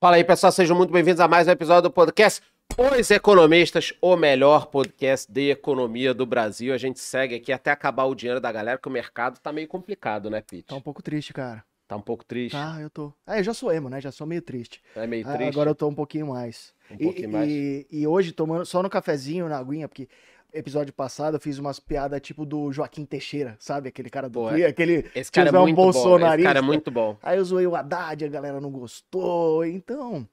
Fala aí, pessoal, sejam muito bem-vindos a mais um episódio do podcast Os Economistas, o melhor podcast de economia do Brasil. A gente segue aqui até acabar o dinheiro da galera, que o mercado tá meio complicado, né, Pete? Tá um pouco triste, cara. Tá um pouco triste. Tá, eu tô. Ah, eu já sou emo, né? Já sou meio triste. É meio Ah, triste. Agora eu tô um pouquinho mais. Um E- pouquinho mais. E, e hoje, tomando só no cafezinho, na aguinha, porque episódio passado eu fiz umas piadas tipo do Joaquim Teixeira, sabe? Aquele cara do Twitter, aquele Esse cara é muito bom. Esse bolsonarista. cara é muito bom. Aí eu zoei o Haddad, a galera não gostou. Então,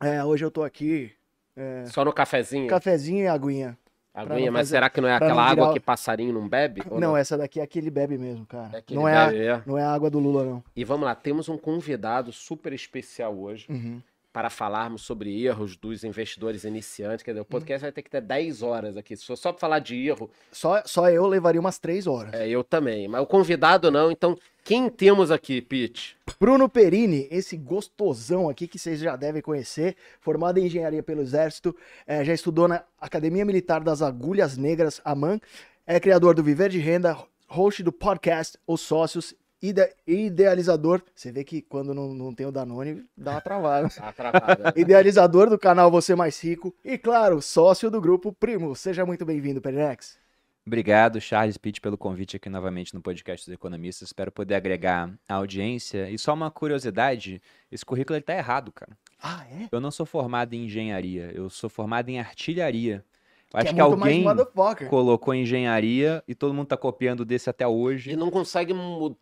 é, hoje eu tô aqui, é, Só no cafezinho. cafezinho e aguinha. Aguinha, não mas fazer- será que não é pra não aquela água que passarinho não bebe? Ou Não, essa daqui é aquele bebe mesmo, cara. É não, é bebe, é. A, não é a água do Lula, não. E vamos lá, temos um convidado super especial hoje Uhum. Para falarmos sobre erros dos investidores iniciantes. Quer dizer, o podcast vai ter que ter 10 horas aqui. Se for só para falar de erro, Só, só eu levaria umas três horas. é, eu também. Mas o convidado não. Então, quem temos aqui, Pete? Bruno Perini, esse gostosão aqui que vocês já devem conhecer, formado em engenharia pelo Exército, eh, já estudou na Academia Militar das Agulhas Negras, AMAN, é criador do Viver de Renda, host do podcast Os Sócios, ide- idealizador, você vê que quando não, não tem o Danone, dá uma travada. Tá travado. né? idealizador do canal Você Mais Rico e, claro, sócio do grupo Primo. Seja muito bem-vindo, Perinex. Obrigado, Charles Pitt, pelo convite aqui novamente no podcast dos economistas. Espero poder agregar a audiência. E só uma curiosidade, esse currículo está errado, cara. Ah, é? Eu não sou formado em engenharia, eu sou formado em artilharia. Eu que acho é que muito mais alguém colocou engenharia e todo mundo tá copiando desse até E hoje. não consegue.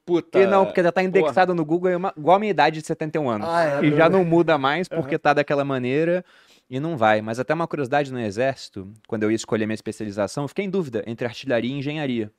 Puta. E não, porque já tá indexado no Google é uma- igual a minha idade de 71 anos. Ah, é, e já não muda mais porque tá daquela maneira e não vai. Mas até uma curiosidade no Exército, quando eu ia escolher minha especialização, eu fiquei em dúvida entre artilharia e engenharia.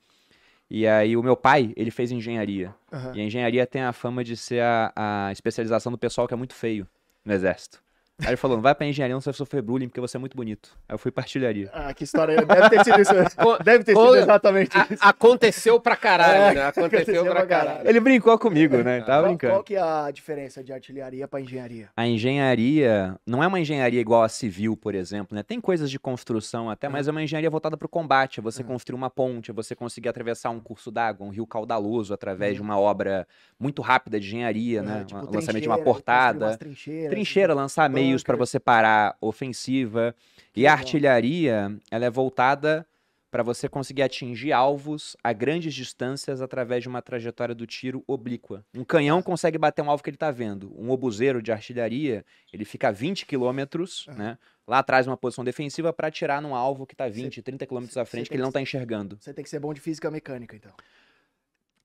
E aí o meu pai, ele fez engenharia. Aham. E a engenharia tem a fama de ser a, a especialização do pessoal que é muito feio no Exército. Aí ele falou, não vai pra engenharia, não você vai sofrer bullying porque você é muito bonito. Aí eu fui pra artilharia. Ah, que história. Deve ter sido isso. Deve ter sido exatamente A- isso. aconteceu pra caralho, É, né? Aconteceu, aconteceu pra pra caralho. caralho. Ele brincou comigo, né? Tava Qual, brincando. qual que é a diferença de artilharia para engenharia? A engenharia não é uma engenharia igual a civil, por exemplo, né? Tem coisas de construção até, mas é uma engenharia voltada para o combate. É você construir uma ponte, é você conseguir atravessar um curso d'água, um rio caudaloso, através de uma obra muito rápida de engenharia, né? É, tipo, lançamento de uma trincheira, portada. trincheiras, Trincheira, lançar meios para você parar ofensiva. E legal. a artilharia, ela é voltada para você conseguir atingir alvos a grandes distâncias através de uma trajetória do tiro oblíqua. Um canhão consegue bater um alvo que ele está vendo. Um obuseiro de artilharia, ele fica a 20 quilômetros, Aham. né? Lá atrás uma posição defensiva para atirar num alvo que está 20, 30 quilômetros à cê frente que ele não que- está enxergando. Você tem que ser bom de física mecânica, então.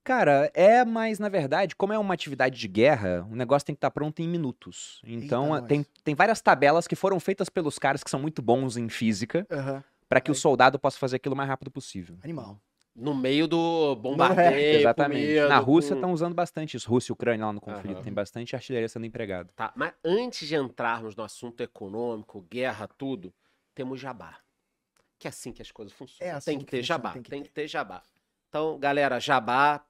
Cara, é, mas na verdade, como é uma atividade de guerra, o negócio tem que estar pronto em minutos. Então, Eita, tem, tem várias tabelas que foram feitas pelos caras que são muito bons em física, Aham. para que o Aí. soldado possa fazer aquilo o mais rápido possível. Animal. No meio do bombardeio. É, Exatamente. com medo, Na Rússia com- estão usando bastante isso. Rússia e Ucrânia lá no conflito. Aham. Tem bastante artilharia sendo empregada. Tá, mas antes de entrarmos no assunto econômico, guerra, tudo, temos jabá. Que é assim que as coisas funcionam. É assim tem que, que ter funciona, jabá, tem que tem ter. que ter jabá. Então, galera, jabá.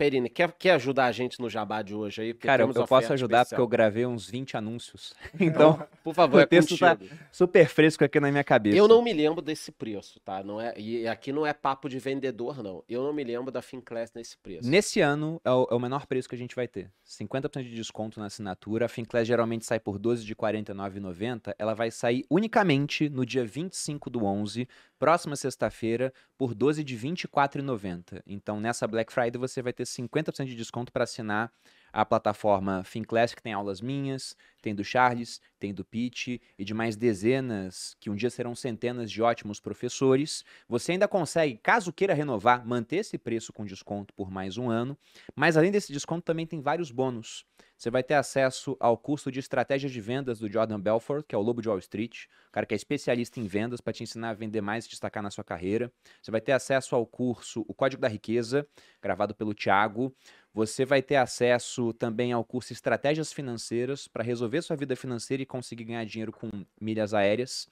Perini, quer, quer ajudar a gente no jabá de hoje aí? Porque Cara, eu, temos eu posso ajudar porque eu especial. gravei uns 20 anúncios. Então, Por favor, o é texto tá contigo. super fresco aqui na minha cabeça. Eu não me lembro desse preço, tá? Não é, e aqui não é papo de vendedor, não. Eu não me lembro da Finclass nesse preço. Nesse ano é o, é o menor preço que a gente vai ter. 50% de desconto na assinatura. A Finclass geralmente sai por 12 de R$ 49,90. Ela vai sair unicamente no dia 25 do 11, próxima sexta-feira, por 12 de R$ 24,90. Então, nessa Black Friday você vai ter 50% de desconto para assinar a plataforma Finclass, que tem aulas minhas, tem do Charles, tem do Pete e de mais dezenas, que um dia serão centenas de ótimos professores. Você ainda consegue, caso queira renovar, manter esse preço com desconto por mais um ano. Mas além desse desconto, também tem vários bônus. Você vai ter acesso ao curso de estratégias de vendas do Jordan Belfort, que é o Lobo de Wall Street, o cara que é especialista em vendas para te ensinar a vender mais e destacar na sua carreira. Você vai ter acesso ao curso O Código da Riqueza, gravado pelo Thiago. Você vai ter acesso também ao curso Estratégias Financeiras para resolver sua vida financeira e conseguir ganhar dinheiro com milhas aéreas.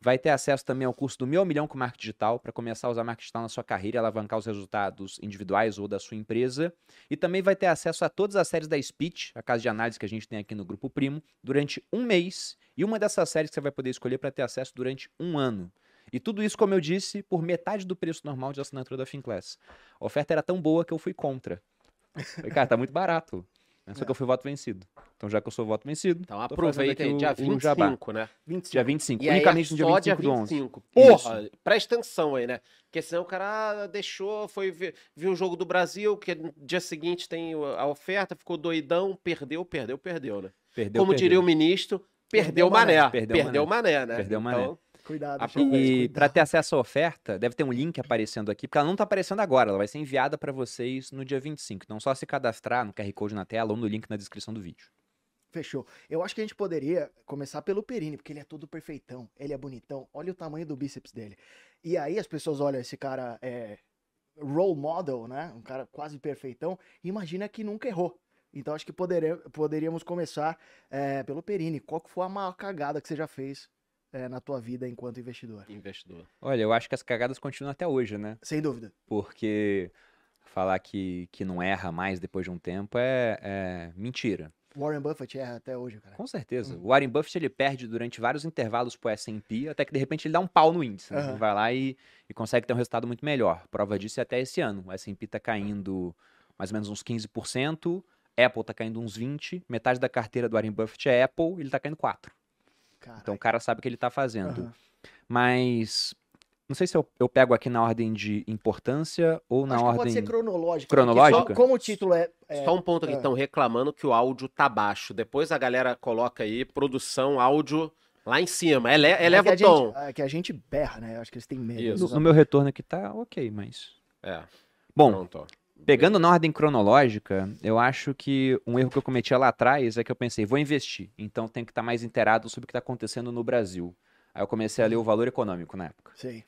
Vai ter acesso também ao curso do Meu Milhão com Marketing Digital, para começar a usar marketing digital na sua carreira e alavancar os resultados individuais ou da sua empresa. E também vai ter acesso a todas as séries da Speech, a casa de análise que a gente tem aqui no Grupo Primo, durante um mês. E uma dessas séries que você vai poder escolher para ter acesso durante um ano. E tudo isso, como eu disse, por metade do preço normal de assinatura da Finclass. A oferta era tão boa que eu fui contra. Falei, cara, tá muito barato. Só que eu fui voto vencido. Então, já que eu sou voto vencido, Então aproveita aí, dia o jabá. 25, né? 25. dia 25. E unicamente é no dia só 25 do 11. 25. Isso. Porra, presta atenção aí, né? Porque senão o cara deixou, foi ver, viu o jogo do Brasil, que no dia seguinte tem a oferta, ficou doidão, perdeu, perdeu, perdeu, né? Perdeu, Como perdeu. diria o ministro, perdeu, Perdeu mané. mané. Perdeu, Perdeu mané. né? Perdeu mané. Então, Cuidado, A- E para ter acesso à oferta, deve ter um link aparecendo aqui, porque ela não tá aparecendo agora, ela vai ser enviada para vocês no dia 25. Então, só se cadastrar no QR Code na tela ou no link na descrição do vídeo. Fechou. Eu acho que a gente poderia começar pelo Perini, porque ele é todo perfeitão, ele é bonitão. Olha o tamanho do bíceps dele. E aí as pessoas olham esse cara é role model, né? Um cara quase perfeitão. e Imagina que nunca errou. Então acho que podere- poderíamos começar é, pelo Perini. Qual que foi a maior cagada que você já fez é, na tua vida enquanto investidor? investidor. Olha, eu acho que as cagadas continuam até hoje, né? Sem dúvida. Porque falar que, que não erra mais depois de um tempo é, é mentira. Warren Buffett erra até hoje, cara. Com certeza. Uhum. O Warren Buffett ele perde durante vários intervalos pro S&P, até que de repente ele dá um pau no índice. né? Aham. Ele vai lá e, e consegue ter um resultado muito melhor. Prova disso é até esse ano. O S&P tá caindo mais ou menos uns 15%, Apple tá caindo uns 20%, metade da carteira do Warren Buffett é Apple, ele tá caindo 4%. Cara. Então o cara sabe o que ele tá fazendo. Aham. Mas não sei se eu, eu pego aqui na ordem de importância ou na Acho que ordem... pode ser cronológico. Cronológica? porque só- como o título é. é- Só um ponto aqui, é. estão reclamando que o áudio tá baixo. Depois a galera coloca aí, produção, áudio lá em cima. Ele, é eleva que o tom. gente, é que a gente berra, né? Acho que eles têm medo. Isso. No, no meu retorno aqui tá ok, mas... É, Bom, pronto. Pegando na ordem cronológica, eu acho que um erro que eu cometia lá atrás é que eu pensei, vou investir, então tem que estar mais inteirado sobre o que está acontecendo no Brasil. Aí eu comecei a ler o valor econômico na época. Sei.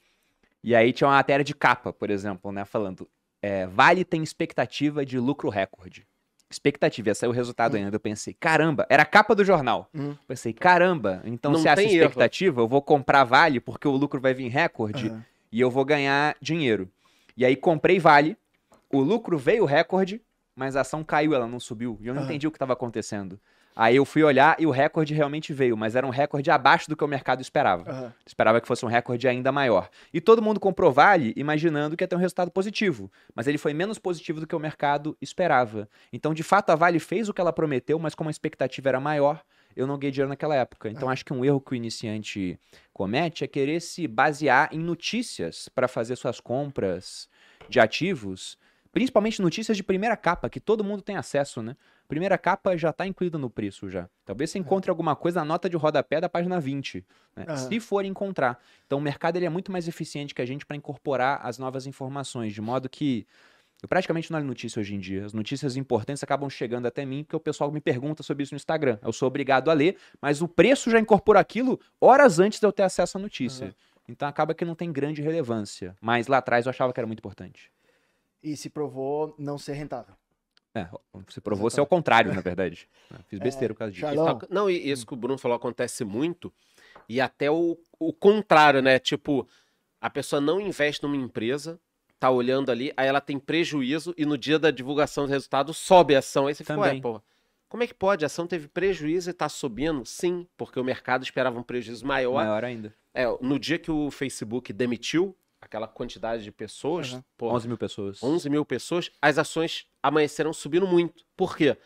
E aí tinha uma matéria de capa, por exemplo, né, falando, é, Vale tem expectativa de lucro recorde. Expectativa, ia sair o resultado ainda. Eu pensei, caramba, era a capa do jornal. Hum. Pensei, caramba, então Não se essa tem erro. expectativa, eu vou comprar Vale porque o lucro vai vir recorde Aham. e eu vou ganhar dinheiro. E aí comprei Vale, o lucro veio recorde, mas a ação caiu, ela não subiu. E eu não Aham. entendi o que estava acontecendo. Aí eu fui olhar e o recorde realmente veio, mas era um recorde abaixo do que o mercado esperava. Aham. Esperava que fosse um recorde ainda maior. E todo mundo comprou Vale imaginando que ia ter um resultado positivo, mas ele foi menos positivo do que o mercado esperava. Então, de fato, a Vale fez o que ela prometeu, mas como a expectativa era maior, eu não ganhei dinheiro naquela época. Então, acho que um erro que o iniciante comete é querer se basear em notícias para fazer suas compras de ativos, principalmente notícias de primeira capa, que todo mundo tem acesso, né? Primeira capa já está incluída no preço já. Talvez você encontre alguma coisa na nota de rodapé da página 20, né? Aham. se for encontrar. Então o mercado ele é muito mais eficiente que a gente para incorporar as novas informações, de modo que eu praticamente não olho notícia hoje em dia. As notícias importantes acabam chegando até mim porque o pessoal me pergunta sobre isso no Instagram. Eu sou obrigado a ler, mas o preço já incorpora aquilo horas antes de eu ter acesso à notícia. Então acaba que não tem grande relevância. Mas lá atrás eu achava que era muito importante. E se provou não ser rentável. É, você provou ser ao contrário, na verdade. É, Fiz besteira por causa disso. Isso ac- Não, e isso que o Bruno falou acontece muito. E até o, o contrário, né? Tipo, a pessoa não investe numa empresa, tá olhando ali, aí ela tem prejuízo e no dia da divulgação do resultado sobe a ação. Aí você fica, ué, Também. pô, como é que pode? A ação teve prejuízo e tá subindo? Sim, porque o mercado esperava um prejuízo maior. Maior ainda. É, no dia que o Facebook demitiu aquela quantidade de pessoas, Aham. pô, 11 mil pessoas. 11 mil pessoas, as ações amanheceram subindo muito. Por quê?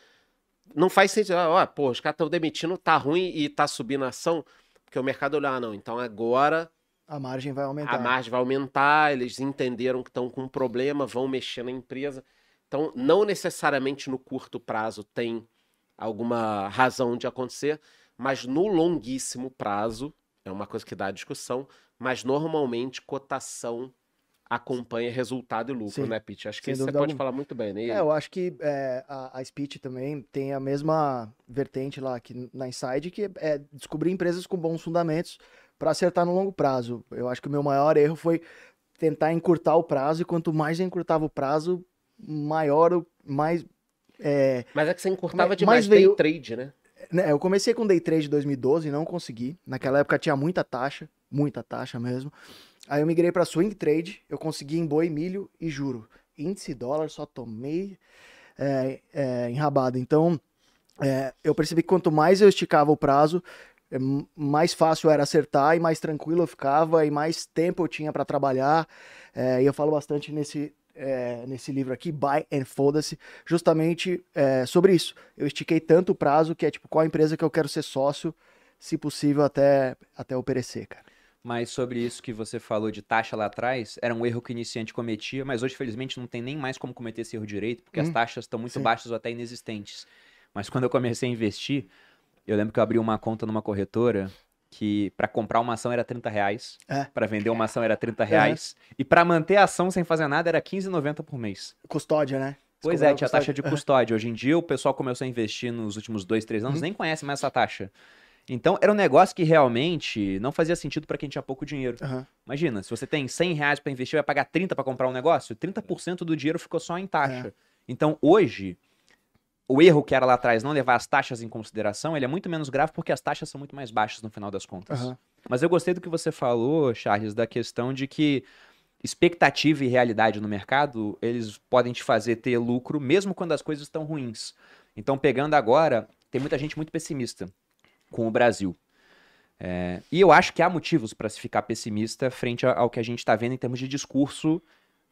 Não faz sentido. Ah, Ó, pô, os caras estão demitindo, tá ruim e tá subindo a ação, porque o mercado olhou, ah, não, então agora A margem vai aumentar. a margem vai aumentar, eles entenderam que estão com um problema, vão mexer na empresa. Então, não necessariamente no curto prazo tem alguma razão de acontecer, mas no longuíssimo prazo, é uma coisa que dá discussão, mas normalmente cotação acompanha resultado e lucro, Sim, né, Pete? Acho que sem você pode alguma. falar muito bem, né? É, eu acho que é, a, a Speech também tem a mesma vertente lá aqui na Inside, que é descobrir empresas com bons fundamentos para acertar no longo prazo. Eu acho que o meu maior erro foi tentar encurtar o prazo, e quanto mais eu encurtava o prazo, maior, o- mais... é, Mas é que você encurtava demais mas veio- day trade, né? né, eu comecei com day trade em 2012 e não consegui. Naquela época tinha muita taxa, muita taxa mesmo. Aí eu migrei para swing trade, eu consegui em boi, milho e juro. Índice dólar só tomei é, é, enrabado. Então é, eu percebi que quanto mais eu esticava o prazo, é, mais fácil era acertar e mais tranquilo eu ficava e mais tempo eu tinha para trabalhar. É, e eu falo bastante nesse é, nesse livro aqui, Buy and Foda-se, justamente é, sobre isso. Eu estiquei tanto o prazo que é tipo, qual empresa que eu quero ser sócio, se possível, até, até eu perecer, cara. Mas sobre isso que você falou de taxa lá atrás, era um erro que o iniciante cometia, mas hoje, felizmente, não tem nem mais como cometer esse erro direito, porque as Hum, taxas estão muito sim. baixas ou até inexistentes. Mas quando eu comecei a investir, eu lembro que eu abri uma conta numa corretora que para comprar uma ação era 30 reais, É. para vender uma ação era 30 reais, e para manter a ação sem fazer nada era 15,90 por mês. Custódia, né? Pois é, tinha custódia. taxa de custódia. Hoje em dia o pessoal começou a investir nos últimos dois, três anos, Uhum. nem conhece mais essa taxa. Então era um negócio que realmente não fazia sentido para quem tinha pouco dinheiro. Aham. Imagina, se você tem 100 reais para investir, vai pagar 30 para comprar um negócio, 30% do dinheiro ficou só em taxa. É. Então hoje, o erro que era lá atrás não levar as taxas em consideração, ele é muito menos grave porque as taxas são muito mais baixas no final das contas. Aham. Mas eu gostei do que você falou, Charles, da questão de que expectativa e realidade no mercado, eles podem te fazer ter lucro mesmo quando as coisas estão ruins. Então, pegando agora, tem muita gente muito pessimista com o Brasil. É, e eu acho que há motivos para se ficar pessimista frente ao que a gente está vendo em termos de discurso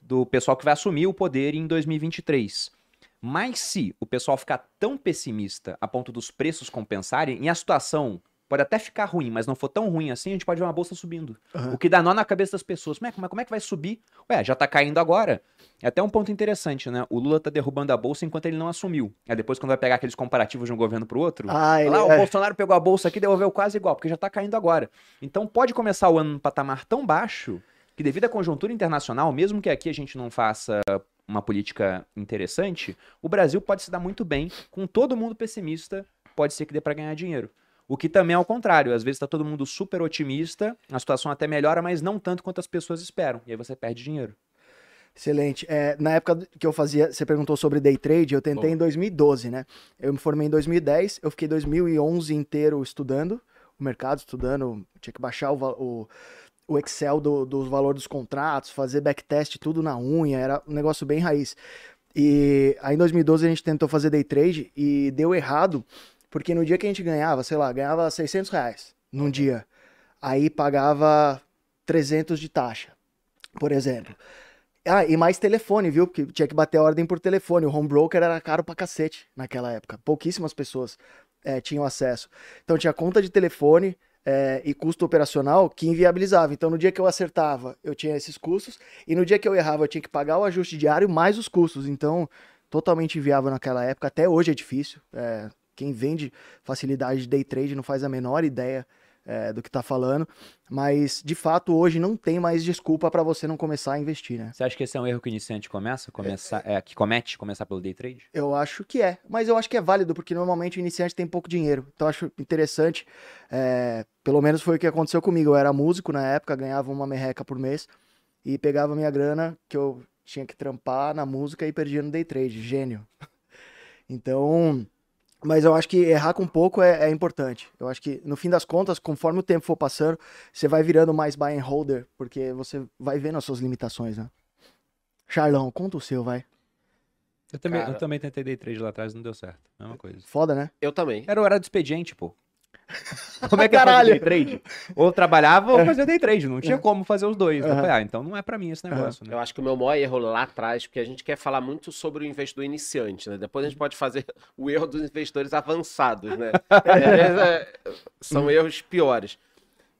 do pessoal que vai assumir o poder em 2023. Mas se o pessoal ficar tão pessimista a ponto dos preços compensarem, e a situação pode até ficar ruim, mas não for tão ruim assim, a gente pode ver uma bolsa subindo. Aham. O que dá nó na cabeça das pessoas. É, como é- é que vai subir? Ué, já tá caindo agora. É até um ponto interessante, né? O Lula tá derrubando a bolsa enquanto ele não assumiu. Aí depois, quando vai pegar aqueles comparativos de um governo pro outro, Ah, ele lá o é. Bolsonaro pegou a bolsa aqui e devolveu quase igual, porque já tá caindo agora. Então pode começar o ano num patamar tão baixo que, devido à conjuntura internacional, mesmo que aqui a gente não faça uma política interessante, o Brasil pode se dar muito bem com todo mundo pessimista, pode ser que dê para ganhar dinheiro. O que também é o contrário, às vezes está todo mundo super otimista, a situação até melhora, mas não tanto quanto as pessoas esperam, e aí você perde dinheiro. Excelente. É, na época que eu fazia, você perguntou sobre day trade, eu tentei Bom. em 2012, né? Eu me formei em 2010, eu fiquei 2011 inteiro estudando o mercado, estudando, tinha que baixar o, o, o Excel do, do valor dos contratos, fazer backtest tudo na unha, era um negócio bem raiz. E aí em 2012 a gente tentou fazer day trade e deu errado, porque no dia que a gente ganhava, sei lá, ganhava 600 reais num dia, aí pagava 300 de taxa, por exemplo. Ah, e mais telefone, viu? Porque tinha que bater a ordem por telefone. O home broker era caro pra cacete naquela época. Pouquíssimas pessoas eh, tinham acesso. Então tinha conta de telefone eh, e custo operacional que inviabilizava. Então no dia que eu acertava, eu tinha esses custos. E no dia que eu errava, eu tinha que pagar o ajuste diário mais os custos. Então, totalmente inviável naquela época. Até hoje é difícil. Eh, quem vende facilidade de day trade não faz a menor ideia eh, do que tá falando. Mas, de fato, hoje não tem mais desculpa para você não começar a investir, né? Você acha que esse é um erro que o iniciante começa, começar, é, que comete começar pelo day trade? Eu acho que é, mas eu acho que é válido, porque normalmente o iniciante tem pouco dinheiro. Então eu acho interessante, é, pelo menos foi o que aconteceu comigo. Eu era músico na época, ganhava uma merreca por mês e pegava minha grana que eu tinha que trampar na música e perdia no day trade. Gênio. Então, mas eu acho que errar com pouco é, é importante. Eu acho que no fim das contas, conforme o tempo for passando, você vai virando mais buy and holder, porque você vai vendo as suas limitações, né? Charlão, conta o seu, vai. Eu também, Cara- eu também tentei day trade lá atrás, não deu certo. Mesma coisa. Foda, né? Eu também. Era o horário do expediente, pô. Como é que eu Caralho. fazia day trade? Ou trabalhava ou fazia day trade. Não tinha É. como fazer os dois. Eu Aham. falei, ah, então não é pra mim esse negócio, né? Eu acho que o meu maior erro lá atrás, porque a gente quer falar muito sobre o investidor iniciante, né? Depois a gente pode fazer o erro dos investidores avançados, né? É, é, são erros piores.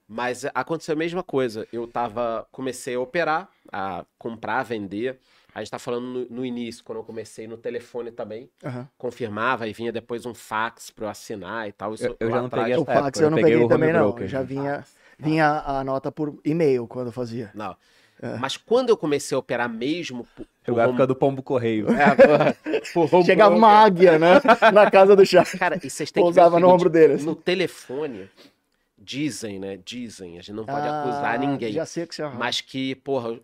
Mas aconteceu a mesma coisa. Eu tava, comecei a operar, a comprar, vender. A gente tá falando no, no início, quando eu comecei no telefone também. Aham. Confirmava e vinha depois um fax para eu assinar e tal. Isso Eu- eu já não atrás. peguei O fax época, eu eu não peguei peguei o home também, não. broker. Já vinha, vinha a nota por e-mail quando eu fazia. Não. É. Mas quando eu comecei a operar mesmo por, Eu por época do pombo correio. É, por- por home Chegava uma águia, né? Na casa do chá. Cara, e vocês têm que ver no ombro deles. No telefone, dizem, né? Dizem, a gente não pode Ah, acusar ninguém. Já sei que você Mas que, porra,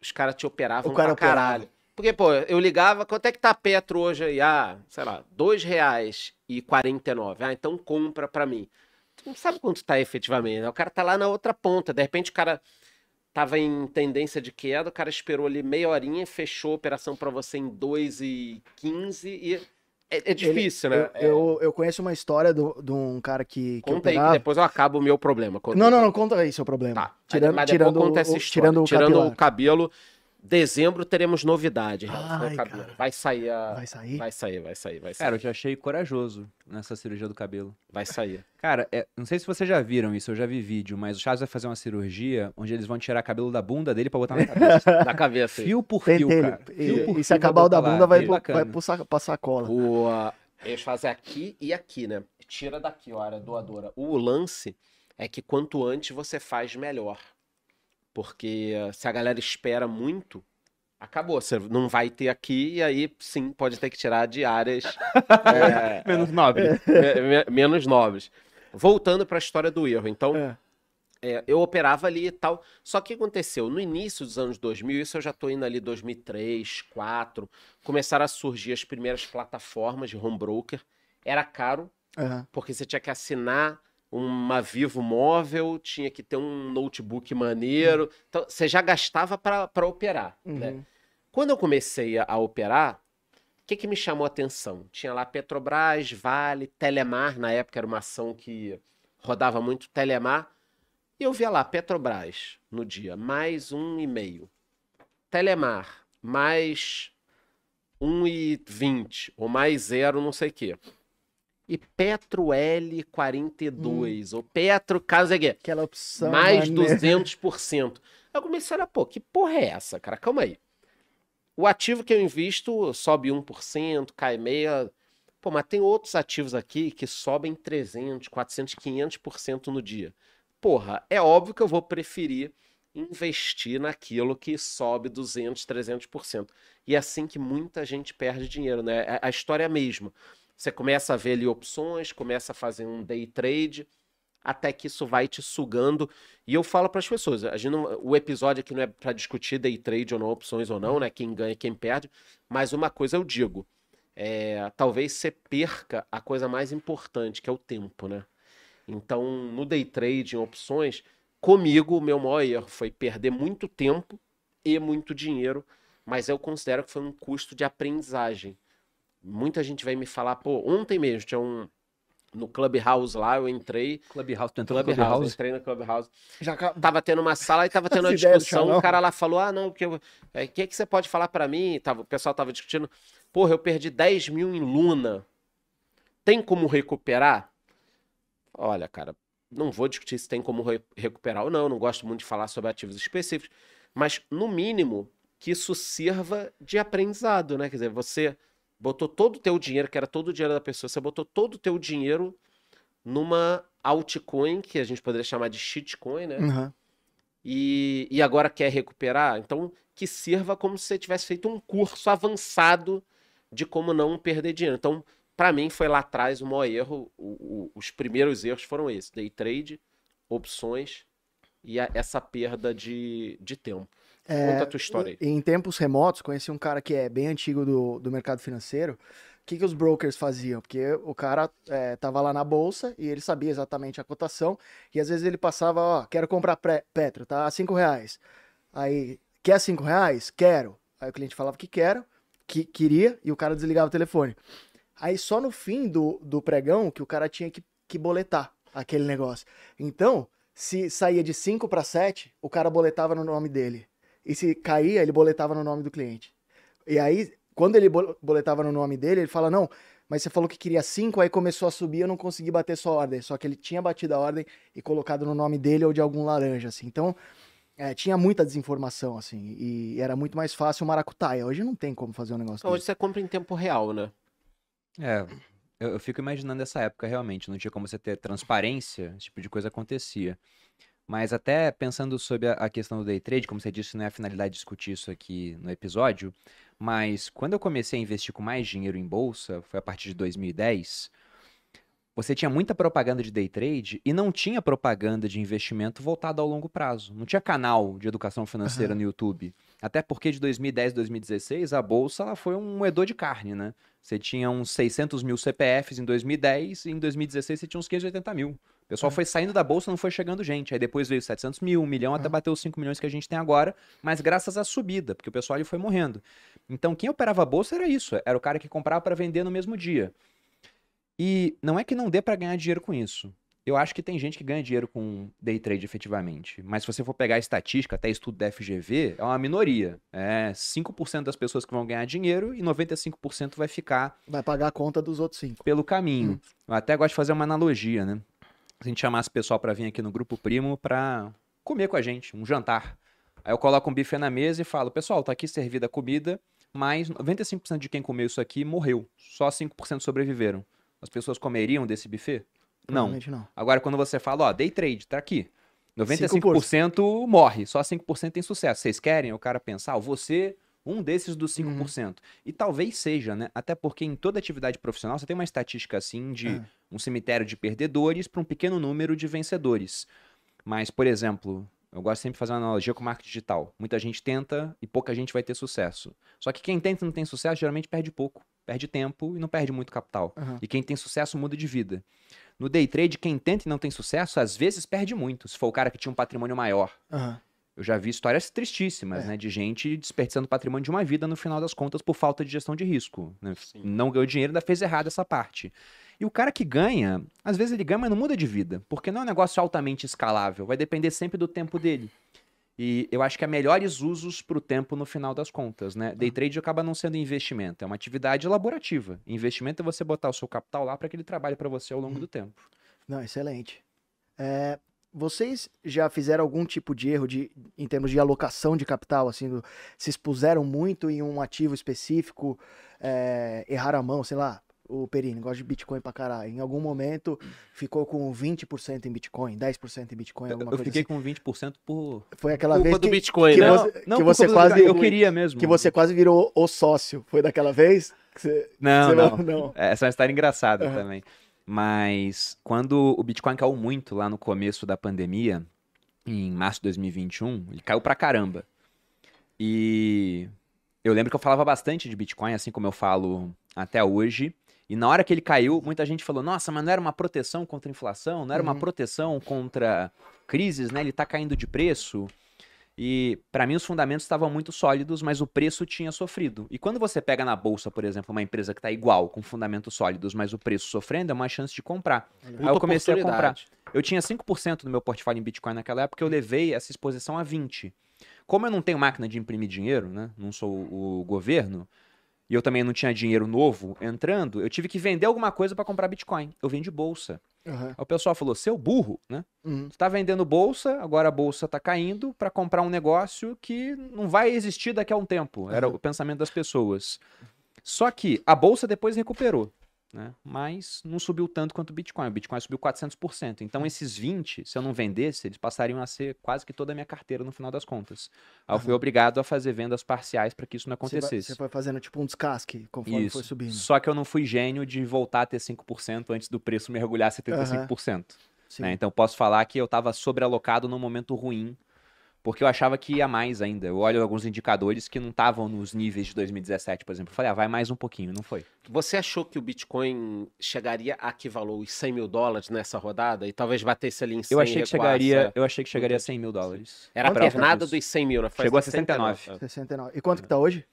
os caras te operavam O cara pra caralho. Porque, pô, eu ligava, quanto é que tá a Petro hoje aí? Ah, sei lá, dois reais e 49. Ah, então compra pra mim. Tu não sabe quanto tá efetivamente, né? O cara tá lá na outra ponta. De repente o cara tava em tendência de queda, o cara esperou ali meia horinha, fechou a operação pra você em 2 e 15 e... É, é difícil, né? Eu, eu, eu conheço uma história do- de um cara que, que Conta aí que operava. depois eu acabo o meu problema. Conta Não, não, não, conta aí seu problema. Tá. Tirando, tirando, conta essa o, história. tirando o tirando o cabelo, Dezembro teremos novidade. Ai, cara. Vai sair a. Vai sair? Vai sair, vai sair, vai sair. Cara, eu já achei corajoso nessa cirurgia do cabelo. Vai sair. Cara, é- não sei se vocês já viram isso, eu já vi vídeo, mas o Charles vai fazer uma cirurgia onde eles vão tirar cabelo da bunda dele pra botar na cabeça. Da cabeça. fio por fio, cara. E, Fio por e se fio acabar o da botar lá. bunda, vai, pro, vai pro sa- pra sacola. O, ah, eles fazem aqui e aqui, né? Tira daqui, ó, área doadora. O lance é que quanto antes você faz, melhor. Porque ah, se a galera espera muito, acabou. Você não vai ter aqui e aí sim pode ter que tirar de áreas é, Menos nobre. me- me- menos nobres. Voltando para a história do erro. Então, É. é, eu operava ali e tal. Só que aconteceu, no início dos anos 2000, isso eu já tô indo ali 2003, 2004, começaram a surgir as primeiras plataformas de home broker. Era caro, Aham. porque você tinha que assinar uma Vivo móvel, tinha que ter um notebook maneiro. Então, você já gastava para operar, né? Uhum. Quando eu comecei a, a operar, o que, que me chamou a atenção? Tinha lá Petrobras, Vale, Telemar, na época era uma ação que rodava muito Telemar. E eu via lá Petrobras no dia, mais um e meio. Telemar, mais 1,20 ou mais zero, não sei o quê. E Petro L42, ou Petro, caso aqui, Aquela opção. mais maneira. 200%. Aí eu comecei a olhar, pô, que porra é essa, cara? Calma aí. O ativo que eu invisto sobe 1%, cai meia. Pô, mas tem outros ativos aqui que sobem 300, 400, 500% no dia. Porra, é óbvio que eu vou preferir investir naquilo que sobe 200, 300%. E é assim que muita gente perde dinheiro, né? A história é a mesma. Você começa a ver ali opções, começa a fazer um day trade, até que isso vai te sugando. E eu falo para as pessoas, a gente não- o episódio aqui não é para discutir day trade ou não, opções ou não, né? Quem ganha, quem perde. Mas uma coisa eu digo, é, talvez você perca a coisa mais importante, que é o tempo, né? Então, no day trade, em opções, comigo, o meu maior erro foi perder muito tempo e muito dinheiro, mas eu considero que foi um custo de aprendizagem. Muita gente vai me falar, pô, ontem mesmo tinha um. No Clubhouse lá, eu entrei. Clubhouse, tu entrou no Clubhouse, Clubhouse? entrei no Clubhouse. Já Tava tendo uma sala e tava tendo uma discussão. O cara lá falou: Ah, não, porque o que, que você pode falar pra mim? Tava, o pessoal tava discutindo. Porra, eu perdi 10 mil em Luna. Tem como recuperar? Olha, cara, não vou discutir se tem como re- recuperar ou não. Não gosto muito de falar sobre ativos específicos. Mas, no mínimo, que isso sirva de aprendizado, né? Quer dizer, você botou todo o teu dinheiro, que era todo o dinheiro da pessoa, você botou todo o teu dinheiro numa altcoin, que a gente poderia chamar de shitcoin, né? Uhum. e, e agora quer recuperar, então que sirva como se você tivesse feito um curso avançado de como não perder dinheiro. Então, para mim, foi lá atrás o maior erro. o- o- os primeiros erros foram esses: day trade, opções e a- essa perda de, de tempo. É, Conta a tua história aí. Em tempos remotos, conheci um cara que é bem antigo do, do mercado financeiro. O que, que os brokers faziam? Porque o cara é, tava lá na bolsa e ele sabia exatamente a cotação. E às vezes ele passava, ó, quero comprar Petro, tá? A 5 reais. Aí, quer 5 reais? Quero. Aí o cliente falava que quero, que queria, e o cara desligava o telefone. Aí só no fim do, do pregão que o cara tinha que, que boletar aquele negócio. Então, se saía de 5 para 7, o cara boletava no nome dele. E se caía, ele boletava no nome do cliente. E aí, quando ele bol- boletava no nome dele, ele fala: Não, mas você falou que queria 5, aí começou a subir, eu não consegui bater sua ordem. Só que ele tinha batido a ordem e colocado no nome dele ou de algum laranja, assim. Então, é, tinha muita desinformação, assim. E era muito mais fácil o maracutaia. Hoje não tem como fazer um negócio Hoje desse. você compra em tempo real, né? É, eu, eu fico imaginando essa época realmente, não tinha como você ter transparência, esse tipo de coisa acontecia. Mas até pensando sobre a, questão do day trade, como você disse, não é a finalidade de discutir isso aqui no episódio, mas quando eu comecei a investir com mais dinheiro em bolsa, foi a partir de 2010, você tinha muita propaganda de day trade e não tinha propaganda de investimento voltada ao longo prazo. Não tinha canal de educação financeira Aham. no YouTube. Até porque de 2010 a 2016 a bolsa ela foi um moedor de carne, né? Você tinha uns 600 mil CPFs em 2010 e em 2016 você tinha uns 580 mil. O pessoal É. foi saindo da bolsa, não foi chegando gente. Aí depois veio 700 mil, 1 milhão, até É. bater os 5 milhões que a gente tem agora, mas graças à subida, porque o pessoal ali foi morrendo. Então quem operava a bolsa era isso, era o cara que comprava para vender no mesmo dia. E não é que não dê para ganhar dinheiro com isso. Eu acho que tem gente que ganha dinheiro com day trade efetivamente. Mas se você for pegar a estatística, até estudo da FGV, é uma minoria. É 5% das pessoas que vão ganhar dinheiro e 95% vai ficar Vai pagar a conta dos outros cinco. pelo caminho. Eu até gosto de fazer uma analogia, né? Se a gente chamasse o pessoal pra vir aqui no Grupo Primo pra comer com a gente, um jantar. Aí eu coloco um bife na mesa e falo, pessoal, tá aqui servida a comida, mas 95% de quem comeu isso aqui morreu. Só 5% sobreviveram. As pessoas comeriam desse buffet? Não. Não. Agora, quando você fala, ó, day trade, tá aqui. 95% morre, só 5% tem sucesso. Vocês querem? O cara pensar, ah, você um desses dos 5%. E talvez seja, né? Até porque em toda atividade profissional você tem uma estatística assim de É. um cemitério de perdedores para um pequeno número de vencedores. Mas, por exemplo, eu gosto sempre de fazer uma analogia com o marketing digital. Muita gente tenta e pouca gente vai ter sucesso. Só que quem tenta e não tem sucesso geralmente perde pouco, perde tempo e não perde muito capital. Aham. E quem tem sucesso muda de vida. No day trade, quem tenta e não tem sucesso, às vezes perde muito. Se for o cara que tinha um patrimônio maior. Aham. Eu já vi histórias tristíssimas, É. né? De gente desperdiçando patrimônio de uma vida no final das contas por falta de gestão de risco. né? Não ganhou dinheiro, ainda fez errado essa parte. E o cara que ganha, às vezes ele ganha, mas não muda de vida. Porque não é um negócio altamente escalável. Vai depender sempre do tempo dele. E eu acho que há melhores usos para o tempo no final das contas, né? Day trade acaba não sendo investimento, é uma atividade elaborativa. Investimento é você botar o seu capital lá para que ele trabalhe para você ao longo do tempo. Não, excelente. É, vocês já fizeram algum tipo de erro de, em termos de alocação de capital, assim, do- se expuseram muito em um ativo específico, é, erraram a mão, sei lá, o Perini gosta de Bitcoin pra caralho. Em algum momento ficou com 20% em Bitcoin, 10% em Bitcoin, alguma Eu coisa fiquei assim. com 20% por. Foi aquela Culpa vez do que, Bitcoin, que né? você- que você quase- Eu queria mesmo. que você quase virou o sócio. Foi daquela vez? Você- Não, você não. não. Essa é uma história engraçada Aham. também. Mas quando o Bitcoin caiu muito lá no começo da pandemia, em março de 2021, ele caiu pra caramba. E eu lembro que eu falava bastante de Bitcoin, assim como eu falo até hoje. E na hora que ele caiu, muita gente falou: nossa, mas não era uma proteção contra a inflação, não era uma Uhum. proteção contra crises, né? Ele tá caindo de preço. E para mim os fundamentos estavam muito sólidos, mas o preço tinha sofrido. E quando você pega na bolsa, por exemplo, uma empresa que está igual, com fundamentos sólidos, mas o preço sofrendo, é uma chance de comprar. Aí eu Puta comecei a comprar. Eu tinha 5% do meu portfólio em Bitcoin naquela época, eu levei essa exposição a 20. Como eu não tenho máquina de imprimir dinheiro, né? Não sou o governo, e eu também não tinha dinheiro novo entrando, eu tive que vender alguma coisa para comprar Bitcoin. Eu vendi bolsa. Aham. Aí o pessoal falou: "Seu burro, né? Uhum. Você tá vendendo bolsa, agora a bolsa tá caindo para comprar um negócio que não vai existir daqui a um tempo. Era Uhum. o pensamento das pessoas. Só que a bolsa depois recuperou, né? Mas não subiu tanto quanto o Bitcoin. O Bitcoin subiu 400%. Então esses 20, se eu não vendesse, eles passariam a ser quase que toda a minha carteira no final das contas. Aí eu fui obrigado a fazer vendas parciais para que isso não acontecesse. Você foi fazendo tipo um descasque conforme Isso. foi subindo. Só que eu não fui gênio de voltar a ter 5% antes do preço mergulhar 75%. Sim. né? Então posso falar que eu estava sobrealocado num momento ruim, porque eu achava que ia mais ainda. Eu olho alguns indicadores que não estavam nos níveis de 2017, por exemplo. Eu falei, ah, vai mais um pouquinho, não foi. Você achou que o Bitcoin chegaria a que valor os 100 mil dólares nessa rodada? E talvez batesse ali em 100 Eu achei que chegaria, é. eu achei que chegaria a 100 mil dólares. Era a pernada dos 100 mil, né? Foi Chegou a 69. 69. E quanto que tá hoje?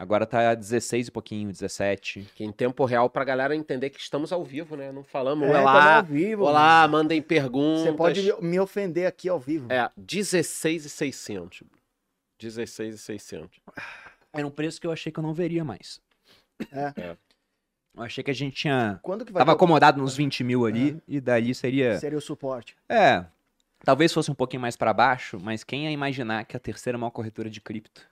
Agora tá 16 e pouquinho, 17. Que em tempo real pra galera entender que estamos ao vivo, né? Não falamos É, olá, ao vivo. olá, mandem perguntas. Você pode me ofender aqui ao vivo. É, 16,600. 16,600. Era um preço que eu achei que eu não veria mais. É. É. Eu achei que a gente tinha... Quando que vai Tava o- acomodado nos 20 mil ali, e dali seria... seria o suporte? É, talvez fosse um pouquinho mais pra baixo, mas quem ia imaginar que a terceira maior corretora de cripto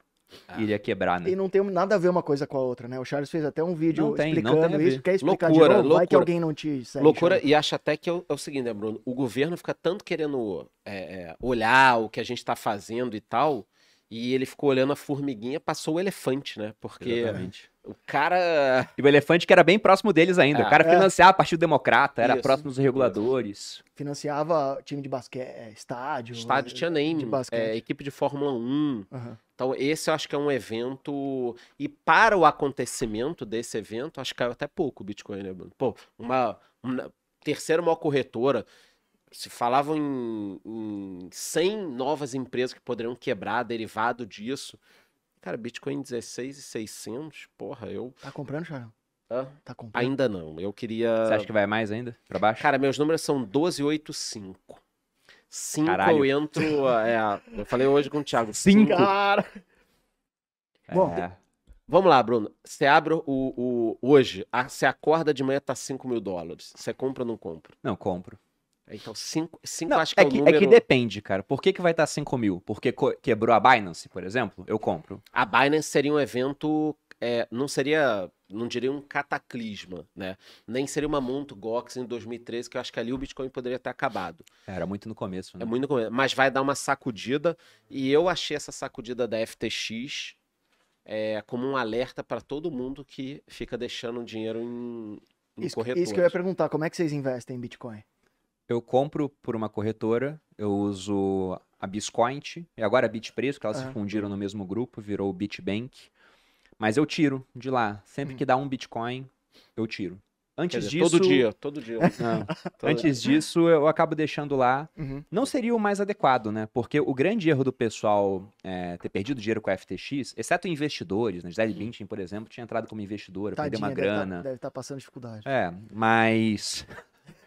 Ah. iria quebrar, né? E não tem nada a ver uma coisa com a outra, né? O Charles fez até um vídeo Não tem, não explicando isso. Quer explicar Loucura, de novo? Vai que loucura. alguém não te segue. Loucura, Charles. e acho até que é o, é o seguinte, né, Bruno? O governo fica tanto querendo é, é, olhar o que a gente tá fazendo e tal, e ele ficou olhando a formiguinha, passou o elefante, né? Porque Exatamente. O cara. E o elefante que era bem próximo deles ainda. Ah, o cara é. financiava Partido Democrata, era Isso, próximo dos reguladores. Financiava time de basquete, é, estádio. Estádio tinha de name, basquete. é, equipe de Fórmula 1. Aham. Então, esse eu acho que é um evento. E para o acontecimento desse evento, acho que caiu até pouco o Bitcoin, né, Bruno? Pô, uma, uma terceira maior corretora. Se falavam em, em 100 novas empresas que poderiam quebrar derivado disso. Cara, Bitcoin 16 e 600, porra, eu. Tá comprando, Charles? Hã? Tá comprando? Ainda não. Eu queria. Você acha que vai mais ainda? Pra baixo? Cara, meus números são 12, 8, 5. 5 Caralho. eu entro. É, eu falei hoje com o Thiago. Cinco? cinco. Cara, Bom, É. Vamos lá, Bruno. Você abre o. o hoje, a- você acorda de manhã, tá 5 mil dólares. Você compra ou não compra? Não, compro. Então, 5 cinco, Não, acho que é, é, o que, é número. que depende, cara. Por que, que vai estar 5 mil? Porque quebrou a Binance, por exemplo? Eu compro. A Binance seria um evento. é, não seria. Não diria um cataclisma, né? Nem seria uma Monto Gox em 2013, que eu acho que ali o Bitcoin poderia ter acabado. Era muito no começo, né? É muito comum, mas vai dar uma sacudida e eu achei essa sacudida da FTX é, como um alerta para todo mundo que fica deixando dinheiro em, em isso, corretoras. isso que eu ia perguntar, como é que vocês investem em Bitcoin? Eu compro por uma corretora, eu uso a Biscoint, e agora a Bitpreço, que elas se Aham. fundiram no mesmo grupo, virou o Bitbank. Mas eu tiro de lá. Sempre Hum. que dá um Bitcoin, eu tiro. Antes dizer, disso. Todo dia, todo dia. Todo- Antes disso, eu acabo deixando lá. Uhum. Não seria o mais adequado, né? Porque o grande erro do pessoal é, ter perdido dinheiro com a FTX, exceto investidores, né? Gisele Bündchen, por exemplo, tinha entrado como investidora, perdeu uma deve tá- grana. deve estar passando dificuldade. É, mas.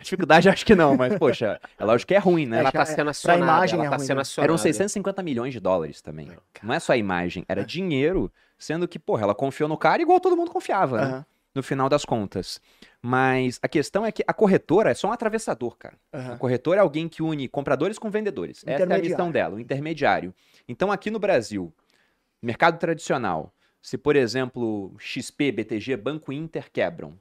Dificuldade acho que não, mas, poxa, é lógico que é ruim, né? Ela É, tá é- sendo acionada. imagem ela é tá ruim, sendo né? acionada. Eram 650 milhões de dólares também. Não é só a imagem, era dinheiro, sendo que, porra, ela confiou no cara igual todo mundo confiava, né? Aham, No final das contas. Mas a questão é que a corretora é só um atravessador, cara. A aham. corretora é alguém que une compradores com vendedores. Essa é a missão dela, o intermediário. Então, aqui no Brasil, mercado tradicional, se, por exemplo, XP, BTG, Banco Inter quebram,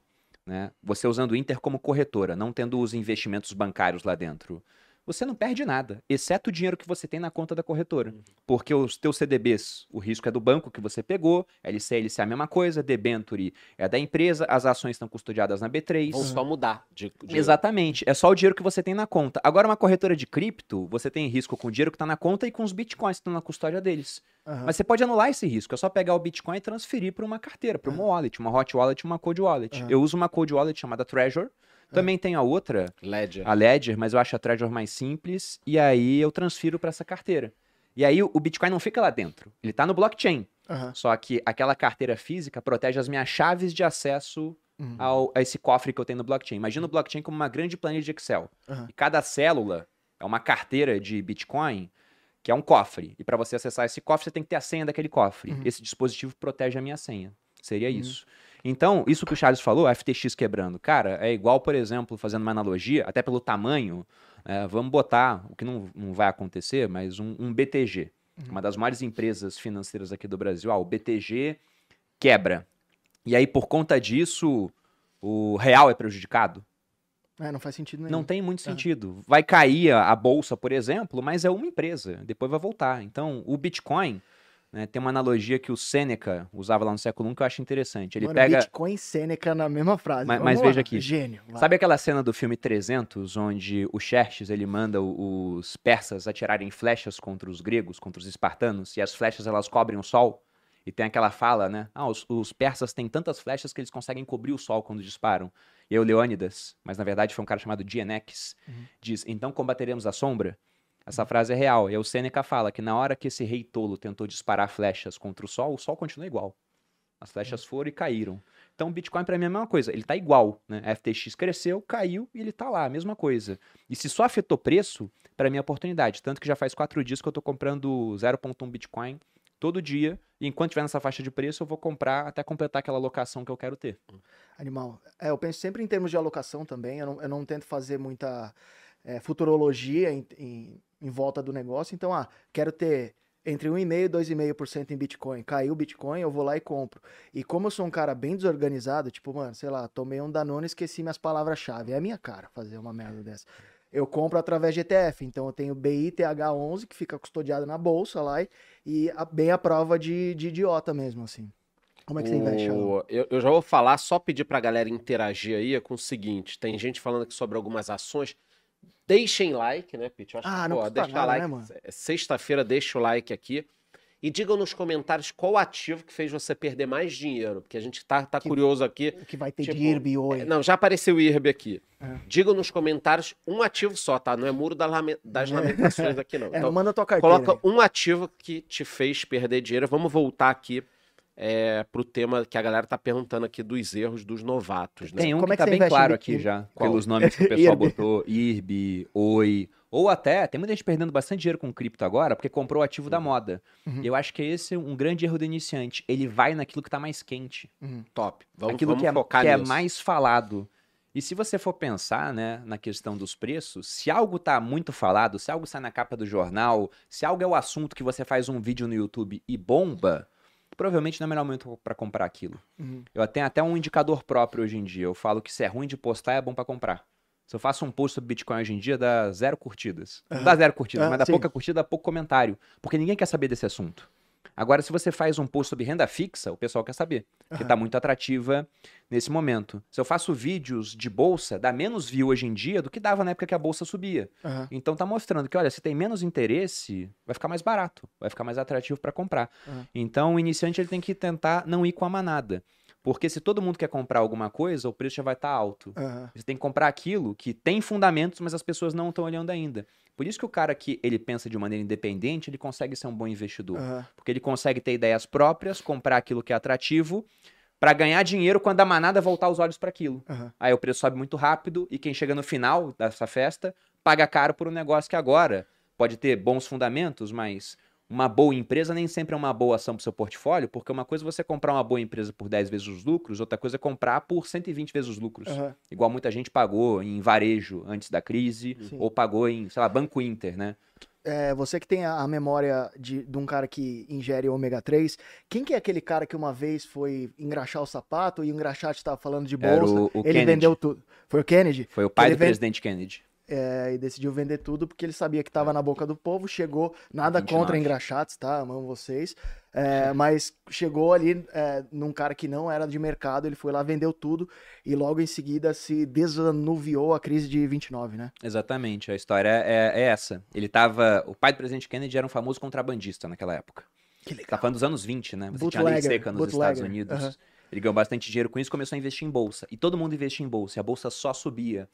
né? Você usando o Inter como corretora, não tendo os investimentos bancários lá dentro, você não perde nada, exceto o dinheiro que você tem na conta da corretora. Porque os teus CDBs, o risco é do banco que você pegou, LC, LC é a mesma coisa, debenture é da empresa, as ações estão custodiadas na B3. Vão só mudar. De, de- Exatamente. É só o dinheiro que você tem na conta. Agora, uma corretora de cripto, você tem risco com o dinheiro que está na conta e com os bitcoins que estão na custódia deles. aham. Mas você pode anular esse risco. É só pegar o bitcoin e transferir para uma carteira, para uma wallet, uma hot wallet, uma cold wallet. Eu uso uma cold wallet chamada Treasure. Também tem a outra, Ledger. a Ledger, mas eu acho a Treasure mais simples. E aí eu transfiro para essa carteira. E aí o Bitcoin não fica lá dentro. Ele está no blockchain. aham. Só que aquela carteira física protege as minhas chaves de acesso Uhum. ao, a esse cofre que eu tenho no blockchain. Imagina o blockchain como uma grande planilha de Excel. Aham. E cada célula é uma carteira de Bitcoin que é um cofre. E para você acessar esse cofre, você tem que ter a senha daquele cofre. Uhum. Esse dispositivo protege a minha senha. Seria isso. Então, isso que o Charles falou, a FTX quebrando, cara, é igual, por exemplo, fazendo uma analogia, até pelo tamanho, é, vamos botar, o que não, não vai acontecer, mas um, um BTG, uma das maiores empresas financeiras aqui do Brasil. Ah, o BTG quebra. E aí, por conta disso, o real é prejudicado? É, não faz sentido nenhum. Não tem muito Aham. sentido. Vai cair a bolsa, por exemplo, mas é uma empresa. Depois vai voltar. Então, o Bitcoin né, tem uma analogia que o Seneca usava lá no século I que eu acho interessante. Ele Mano, pega. Bitcoin e Sêneca na mesma frase. Mas- mas veja aqui. Gênio. vai. Sabe aquela cena do filme 300, onde o Xerxes ele manda os persas atirarem flechas contra os gregos, contra os espartanos, e as flechas elas cobrem o sol? E tem aquela fala, né? Ah, os, os persas têm tantas flechas que eles conseguem cobrir o sol quando disparam. E aí o Leônidas, mas na verdade foi um cara chamado Dienex, Uhum. diz: então combateremos a sombra? Essa frase é real. E o Sêneca fala que na hora que esse rei tolo tentou disparar flechas contra o sol, o sol continua igual. As flechas foram e caíram. Então o Bitcoin para mim é a mesma coisa, ele tá igual, né? A FTX cresceu, caiu e ele tá lá, a mesma coisa. E se só afetou preço, para mim é oportunidade. Tanto que já faz quatro dias que eu tô comprando 0.1 Bitcoin todo dia. E enquanto tiver nessa faixa de preço, eu vou comprar até completar aquela locação que eu quero ter. Animal. É, eu penso sempre em termos de alocação também. Eu não, eu não tento fazer muita é, futurologia em, em, em volta do negócio. Então, ah, quero ter entre 1,5% e 2,5% em Bitcoin. Caiu o Bitcoin, eu vou lá e compro. E como eu sou um cara bem desorganizado, tipo, mano, sei lá, tomei um Danone e esqueci minhas palavras-chave. É a minha cara fazer uma merda dessa. Eu compro através de ETF, então eu tenho BITH11 que fica custodiado na bolsa lá e, e a- bem a prova de, de idiota mesmo, assim. Como é que você investe? O- eu, eu já vou falar, só pedir pra galera interagir aí é com o seguinte: tem gente falando aqui sobre algumas ações. Deixem like, né, Pete? Eu acho Ah, que, não pô, deixa nada, like. né, mano? É Sexta-feira, deixa o like aqui. E digam nos comentários qual ativo que fez você perder mais dinheiro. Porque a gente tá, tá Que- curioso aqui. Que vai ter tipo, de IRB hoje? É, Não, já apareceu o IRB aqui. É. Digam nos comentários um ativo só, tá? Não é muro da lame- das É. lamentações aqui, não. Então, manda tua carteira. coloca um ativo que te fez perder dinheiro. Vamos voltar aqui é, pro tema que a galera tá perguntando aqui dos erros dos novatos, né? Tem um Como que é que tá você bem claro aqui já, Qual? pelos nomes que o pessoal botou, IRB, Oi, ou até, tem muita gente perdendo bastante dinheiro com cripto agora, porque comprou o ativo da moda. Uhum. E eu acho que esse é um grande erro do iniciante, ele vai naquilo que tá mais quente. Top. Vamos, aquilo vamos que, é, focar que é nisso. mais falado. E se você for pensar, né, na questão dos preços, se algo tá muito falado, se algo sai na capa do jornal, se algo é o assunto que você faz um vídeo no YouTube e bomba, provavelmente não é o melhor momento para comprar aquilo. Uhum. Eu tenho até um indicador próprio hoje em dia. Eu falo que se é ruim de postar, é bom para comprar. Se eu faço um post sobre Bitcoin hoje em dia, dá zero curtidas. Não dá zero curtidas, Ah, mas dá sim. pouca curtida, dá pouco comentário. Porque ninguém quer saber desse assunto. Agora, se você faz um post sobre renda fixa, o pessoal quer saber. Porque tá muito atrativa nesse momento. Se eu faço vídeos de bolsa, dá menos view hoje em dia do que dava na época que a bolsa subia. Aham. Então tá mostrando que, olha, se tem menos interesse, vai ficar mais barato, vai ficar mais atrativo para comprar. Uhum. Então o iniciante ele tem que tentar não ir com a manada. Porque se todo mundo quer comprar alguma coisa, o preço já vai estar alto. Aham. Você tem que comprar aquilo que tem fundamentos, mas as pessoas não estão olhando ainda. Por isso que o cara que ele pensa de maneira independente, ele consegue ser um bom investidor. Aham. Porque ele consegue ter ideias próprias, comprar aquilo que é atrativo, para ganhar dinheiro quando a manada voltar os olhos para aquilo. Aham. Aí o preço sobe muito rápido e quem chega no final dessa festa paga caro por um negócio que agora pode ter bons fundamentos, mas uma boa empresa nem sempre é uma boa ação para seu portfólio, porque uma coisa é você comprar uma boa empresa por 10 vezes os lucros, outra coisa é comprar por 120 vezes os lucros. Aham. Igual muita gente pagou em varejo antes da crise, Sim. ou pagou em, sei lá, Banco Inter, né? É, você que tem a, memória de, de um cara que ingere ômega 3, quem que é aquele cara que uma vez foi engraxar o sapato e o engraxate estava falando de bolsa, o- o ele Kennedy. vendeu tudo. Foi o Kennedy? Foi o pai Ele do vem- presidente Kennedy. É, e decidiu vender tudo porque ele sabia que estava na boca do povo, chegou, nada 29. contra engraxates, tá? Amamos vocês. É, mas chegou ali é, num cara que não era de mercado, ele foi lá, vendeu tudo e logo em seguida se desanuviou a crise de 29, né? Exatamente, a história é, é essa. Ele tava. O pai do presidente Kennedy era um famoso contrabandista naquela época. Que Tá legal. falando dos anos 20, né? Você tinha lei seca nos bootlegger, Estados Unidos. aham. Ele ganhou bastante dinheiro com isso e começou a investir em bolsa. E todo mundo investia em bolsa, e a bolsa só subia.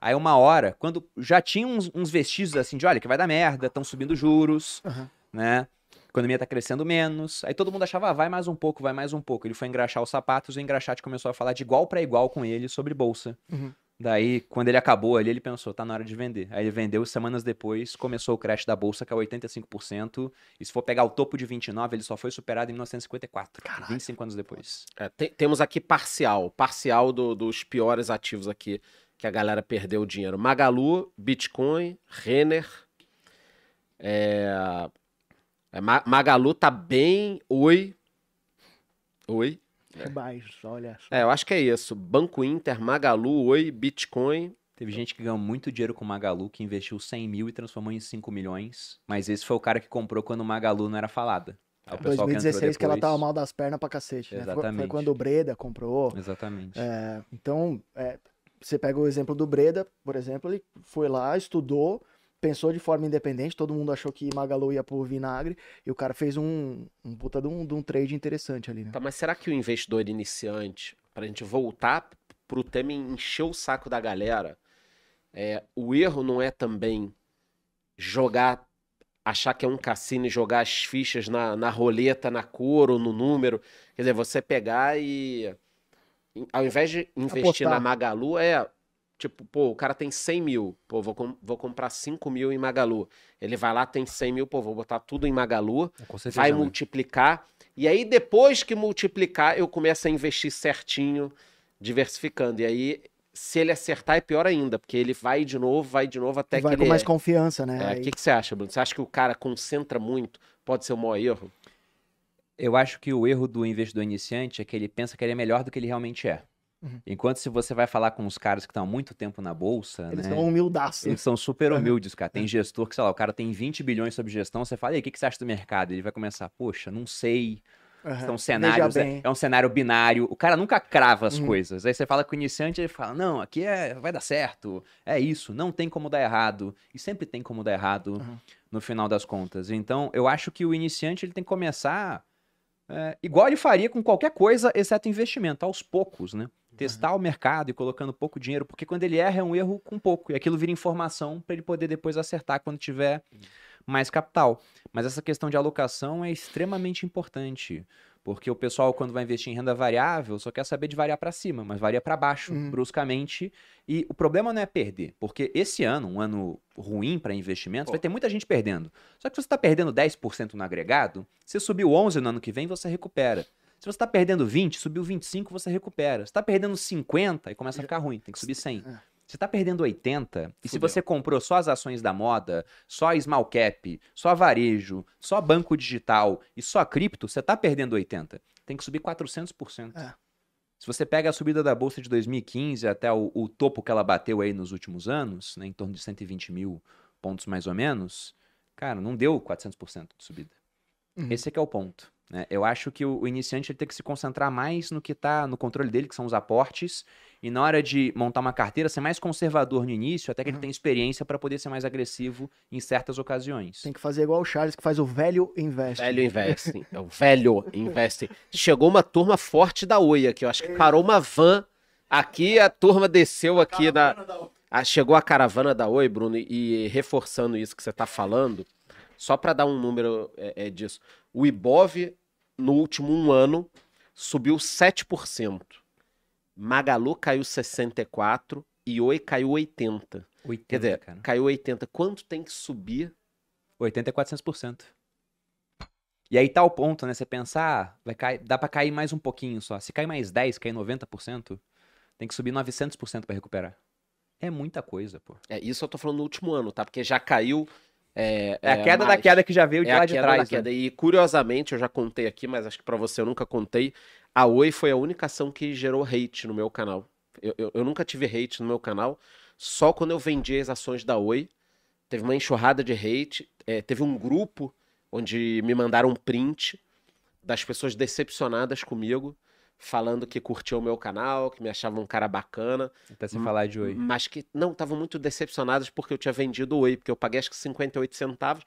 Aí uma hora, quando já tinha uns, uns vestígios assim de, olha, que vai dar merda, estão subindo juros, Aham. né? A economia tá crescendo menos. Aí todo mundo achava, ah, vai mais um pouco, vai mais um pouco. Ele foi engraxar os sapatos, o engraxate começou a falar de igual para igual com ele sobre bolsa. Uhum. Daí, quando ele acabou ali, ele pensou, tá na hora de vender. Aí ele vendeu, semanas depois, começou o crash da bolsa, que é 85%. E se for pegar o topo de 29, ele só foi superado em 1954, 25 anos depois. É, te- temos aqui parcial, parcial do- dos piores ativos aqui que a galera perdeu dinheiro. Magalu, Bitcoin, Renner. É, é, Ma- Magalu tá bem. Oi. Oi. Mas, olha só. É, eu acho que é isso. Banco Inter, Magalu, Oi, Bitcoin. Teve gente que ganhou muito dinheiro com o Magalu, que investiu 100 mil e transformou em 5 milhões. Mas esse foi o cara que comprou quando o Magalu não era falada. O pessoal que entrou 2016 que ela tava mal das pernas pra cacete, né? Foi- Foi, quando o Breda comprou. Exatamente. É, então, é, você pega o exemplo do Breda, por exemplo, ele foi lá, estudou, pensou de forma independente, todo mundo achou que Magalu ia pro vinagre, e o cara fez um, um puta de um, de um trade interessante ali, né? Tá, mas será que o investidor iniciante, pra gente voltar pro tema e encher o saco da galera, é, o erro não é também jogar, achar que é um cassino e jogar as fichas na, na roleta, na cor ou no número? Quer dizer, você pegar e. Ao invés de investir na Magalu, é. Tipo, pô, o cara tem 100 mil, pô, vou, com- vou comprar 5 mil em Magalu. Ele vai lá, tem 100 mil, pô, vou botar tudo em Magalu Com certeza, vai né? multiplicar. E aí, depois que multiplicar, eu começo a investir certinho, diversificando. E aí, se ele acertar, é pior ainda, porque ele vai de novo, vai de novo até vai que com ele mais é. confiança, né? É, O Aí- que, que você acha, Bruno? Você acha que o cara concentra muito? Pode ser o maior erro? Eu acho que o erro do investidor iniciante é que ele pensa que ele é melhor do que ele realmente é. Uhum. Enquanto se você vai falar com os caras que estão há muito tempo na bolsa, Eles né? são humildaços. Eles são super humildes, cara. Tem gestor que, sei lá, o cara tem 20 bilhões sobre gestão, você fala, e aí, o que que você acha do mercado? Ele vai começar, poxa, não sei. Aham. São cenários, é, é um cenário binário. O cara nunca crava as Uhum. coisas. Aí você fala com o iniciante, ele fala, não, aqui é, vai dar certo. É isso, não tem como dar errado. E sempre tem como dar errado Uhum. no final das contas. Então, eu acho que o iniciante ele tem que começar é, igual ele faria com qualquer coisa, exceto investimento, aos poucos, né? Testar o mercado e colocando pouco dinheiro, porque quando ele erra é um erro com pouco, e aquilo vira informação para ele poder depois acertar quando tiver mais capital. Mas essa questão de alocação é extremamente importante, Porque o pessoal, quando vai investir em renda variável, só quer saber de variar para cima, mas varia para baixo, Uhum. bruscamente. E o problema não é perder, porque esse ano, um ano ruim para investimentos, Pô. vai ter muita gente perdendo. Só que se você está perdendo 10% no agregado, se subiu 11 no ano que vem, você recupera. Se você está perdendo 20, subiu 25, você recupera. Se está perdendo 50, aí começa a ficar ruim, tem que subir 100. Se está perdendo 80, e se Fudeu. você comprou só as ações da moda, só small cap, só varejo, só banco digital e só cripto, você está perdendo 80. Tem que subir 400%. É. Se você pega a subida da bolsa de 2015 até o, o topo que ela bateu aí nos últimos anos, né, em torno de 120 mil pontos mais ou menos, cara, não deu 400% de subida. Uhum. Esse é que é o ponto. né? Eu acho que o, o iniciante ele tem que se concentrar mais no que está no controle dele, que são os aportes, e na hora de montar uma carteira, ser mais conservador no início, até que Uhum. ele tenha experiência para poder ser mais agressivo em certas ocasiões. Tem que fazer igual o Charles, que faz o velho investe. Velho investing. É o velho investing. Chegou uma turma forte da Oi aqui. Eu acho que parou uma van aqui, a turma desceu aqui na. Ah, chegou a caravana da Oi, Bruno, e, e reforçando isso que você está falando, só para dar um número é, é, disso. O Ibov, no último um ano, subiu 7%. Magalu caiu 64% e Oi caiu 80%. 80, Quer dizer, cara. caiu 80%. Quanto tem que subir? 80 é 400%. E aí tá o ponto, né? Você pensar, vai cair, dá pra cair mais um pouquinho só. Se cair mais 10, cair 90%, tem que subir 900% pra recuperar. É muita coisa, pô. É, isso eu tô falando no último ano, tá? Porque já caiu. É, É, a é, queda da mais. queda que já veio de É lá a de trás. da né? queda. E curiosamente, eu já contei aqui, mas acho que pra você eu nunca contei. A Oi foi a única ação que gerou hate no meu canal. Eu, eu, eu nunca tive hate no meu canal, só quando eu vendi as ações da Oi. Teve uma enxurrada de hate. é, teve um grupo onde me mandaram um print das pessoas decepcionadas comigo, falando que curtiam o meu canal, que me achavam um cara bacana. Até se falar de oi. Mas que não, estavam muito decepcionados porque eu tinha vendido Oi, porque eu paguei acho que 58 centavos.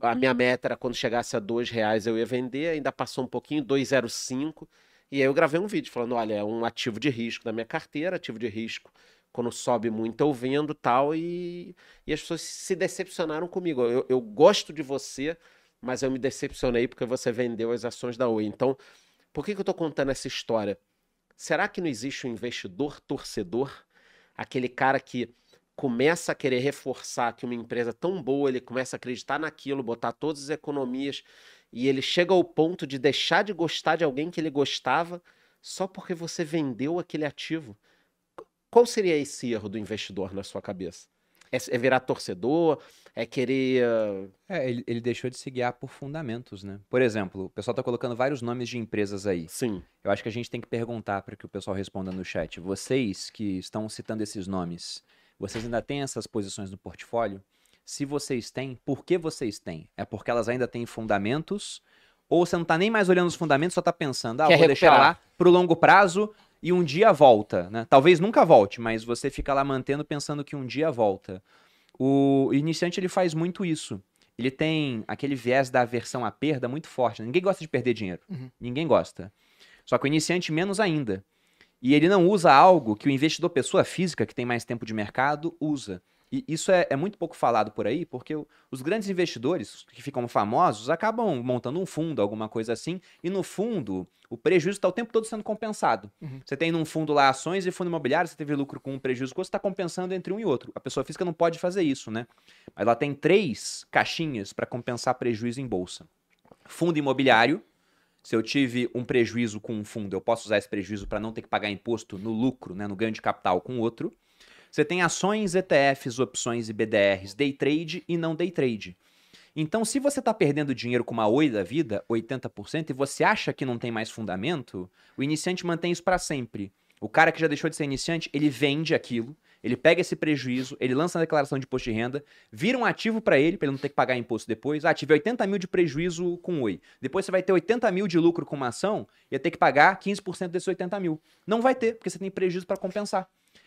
A minha meta era quando chegasse a dois reais eu ia vender, ainda passou um pouquinho, 2,05. E aí eu gravei um vídeo falando, olha, é um ativo de risco da minha carteira, ativo de risco. Quando sobe muito eu vendo tal, e, e as pessoas se decepcionaram comigo. Eu, eu gosto de você, mas eu me decepcionei porque você vendeu as ações da Oi. Então, por que, que eu tô contando essa história? Será que não existe um investidor torcedor? Aquele cara que começa a querer reforçar que uma empresa tão boa, ele começa a acreditar naquilo, botar todas as economias, e ele chega ao ponto de deixar de gostar de alguém que ele gostava só porque você vendeu aquele ativo. Qual seria esse erro do investidor na sua cabeça? É, é virar torcedor? É querer. ah, É, ele, ele deixou de se guiar por fundamentos, né? Por exemplo, o pessoal tá colocando vários nomes de empresas aí. Sim. Eu acho que a gente tem que perguntar para que o pessoal responda no chat. Vocês que estão citando esses nomes, vocês ainda têm essas posições no portfólio? Se vocês têm, por que vocês têm? É porque elas ainda têm fundamentos? Ou você não tá nem mais olhando os fundamentos, só tá pensando, ah, Quer vou deixar recuperar. lá pro longo prazo e um dia volta, né? Talvez nunca volte, mas você fica lá mantendo pensando que um dia volta. O iniciante ele faz muito isso. Ele tem aquele viés da aversão à perda muito forte. né? Ninguém gosta de perder dinheiro. Uhum. Ninguém gosta. Só que o iniciante menos ainda. E ele não usa algo que o investidor pessoa física, que tem mais tempo de mercado, usa. E isso é, é muito pouco falado por aí, porque os grandes investidores que ficam famosos acabam montando um fundo, alguma coisa assim, e no fundo o prejuízo está o tempo todo sendo compensado. Uhum. Você tem num fundo lá ações e fundo imobiliário, você teve lucro com um prejuízo você está compensando entre um e outro. A pessoa física não pode fazer isso, né? Mas ela tem três caixinhas para compensar prejuízo em bolsa. Fundo imobiliário, se eu tive um prejuízo com um fundo, eu posso usar esse prejuízo para não ter que pagar imposto no lucro, né, no ganho de capital com outro. Você tem ações, ETFs, opções e BDRs, day trade e não day trade. Então, se você está perdendo dinheiro com uma Oi da vida, 80%, e você acha que não tem mais fundamento, o iniciante mantém isso para sempre. O cara que já deixou de ser iniciante, ele vende aquilo, ele pega esse prejuízo, ele lança a declaração de imposto de renda, vira um ativo para ele, para ele não ter que pagar imposto depois. Ah, tive 80 mil de prejuízo com Oi. Depois você vai ter 80 mil de lucro com uma ação e ia ter que pagar 15% desses 80 mil. Não vai ter, porque você tem prejuízo para compensar.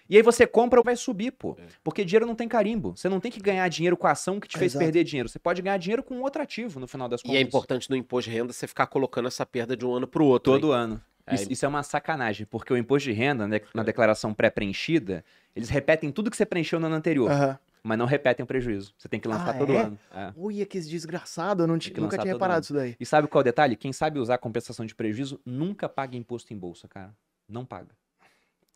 E aí você compra ou vai subir, pô. Porque dinheiro não tem carimbo. Você não tem que ganhar dinheiro com a ação que te fez Exato. perder dinheiro. Você pode ganhar dinheiro com outro ativo no final das E contas. é importante no imposto de renda você ficar colocando essa perda de um ano para o outro. hein? Todo ano. É, Isso, isso é uma sacanagem, porque o imposto de renda, né, na declaração pré-preenchida, eles repetem tudo que você preencheu no ano anterior. Aham. mas não repetem o prejuízo. Você tem que lançar Ah, todo é? ano. É. Ui, que desgraçado, eu não que nunca tinha reparado ano. isso daí. E sabe qual é o detalhe? Quem sabe usar compensação de prejuízo nunca paga imposto em bolsa, cara. Não paga.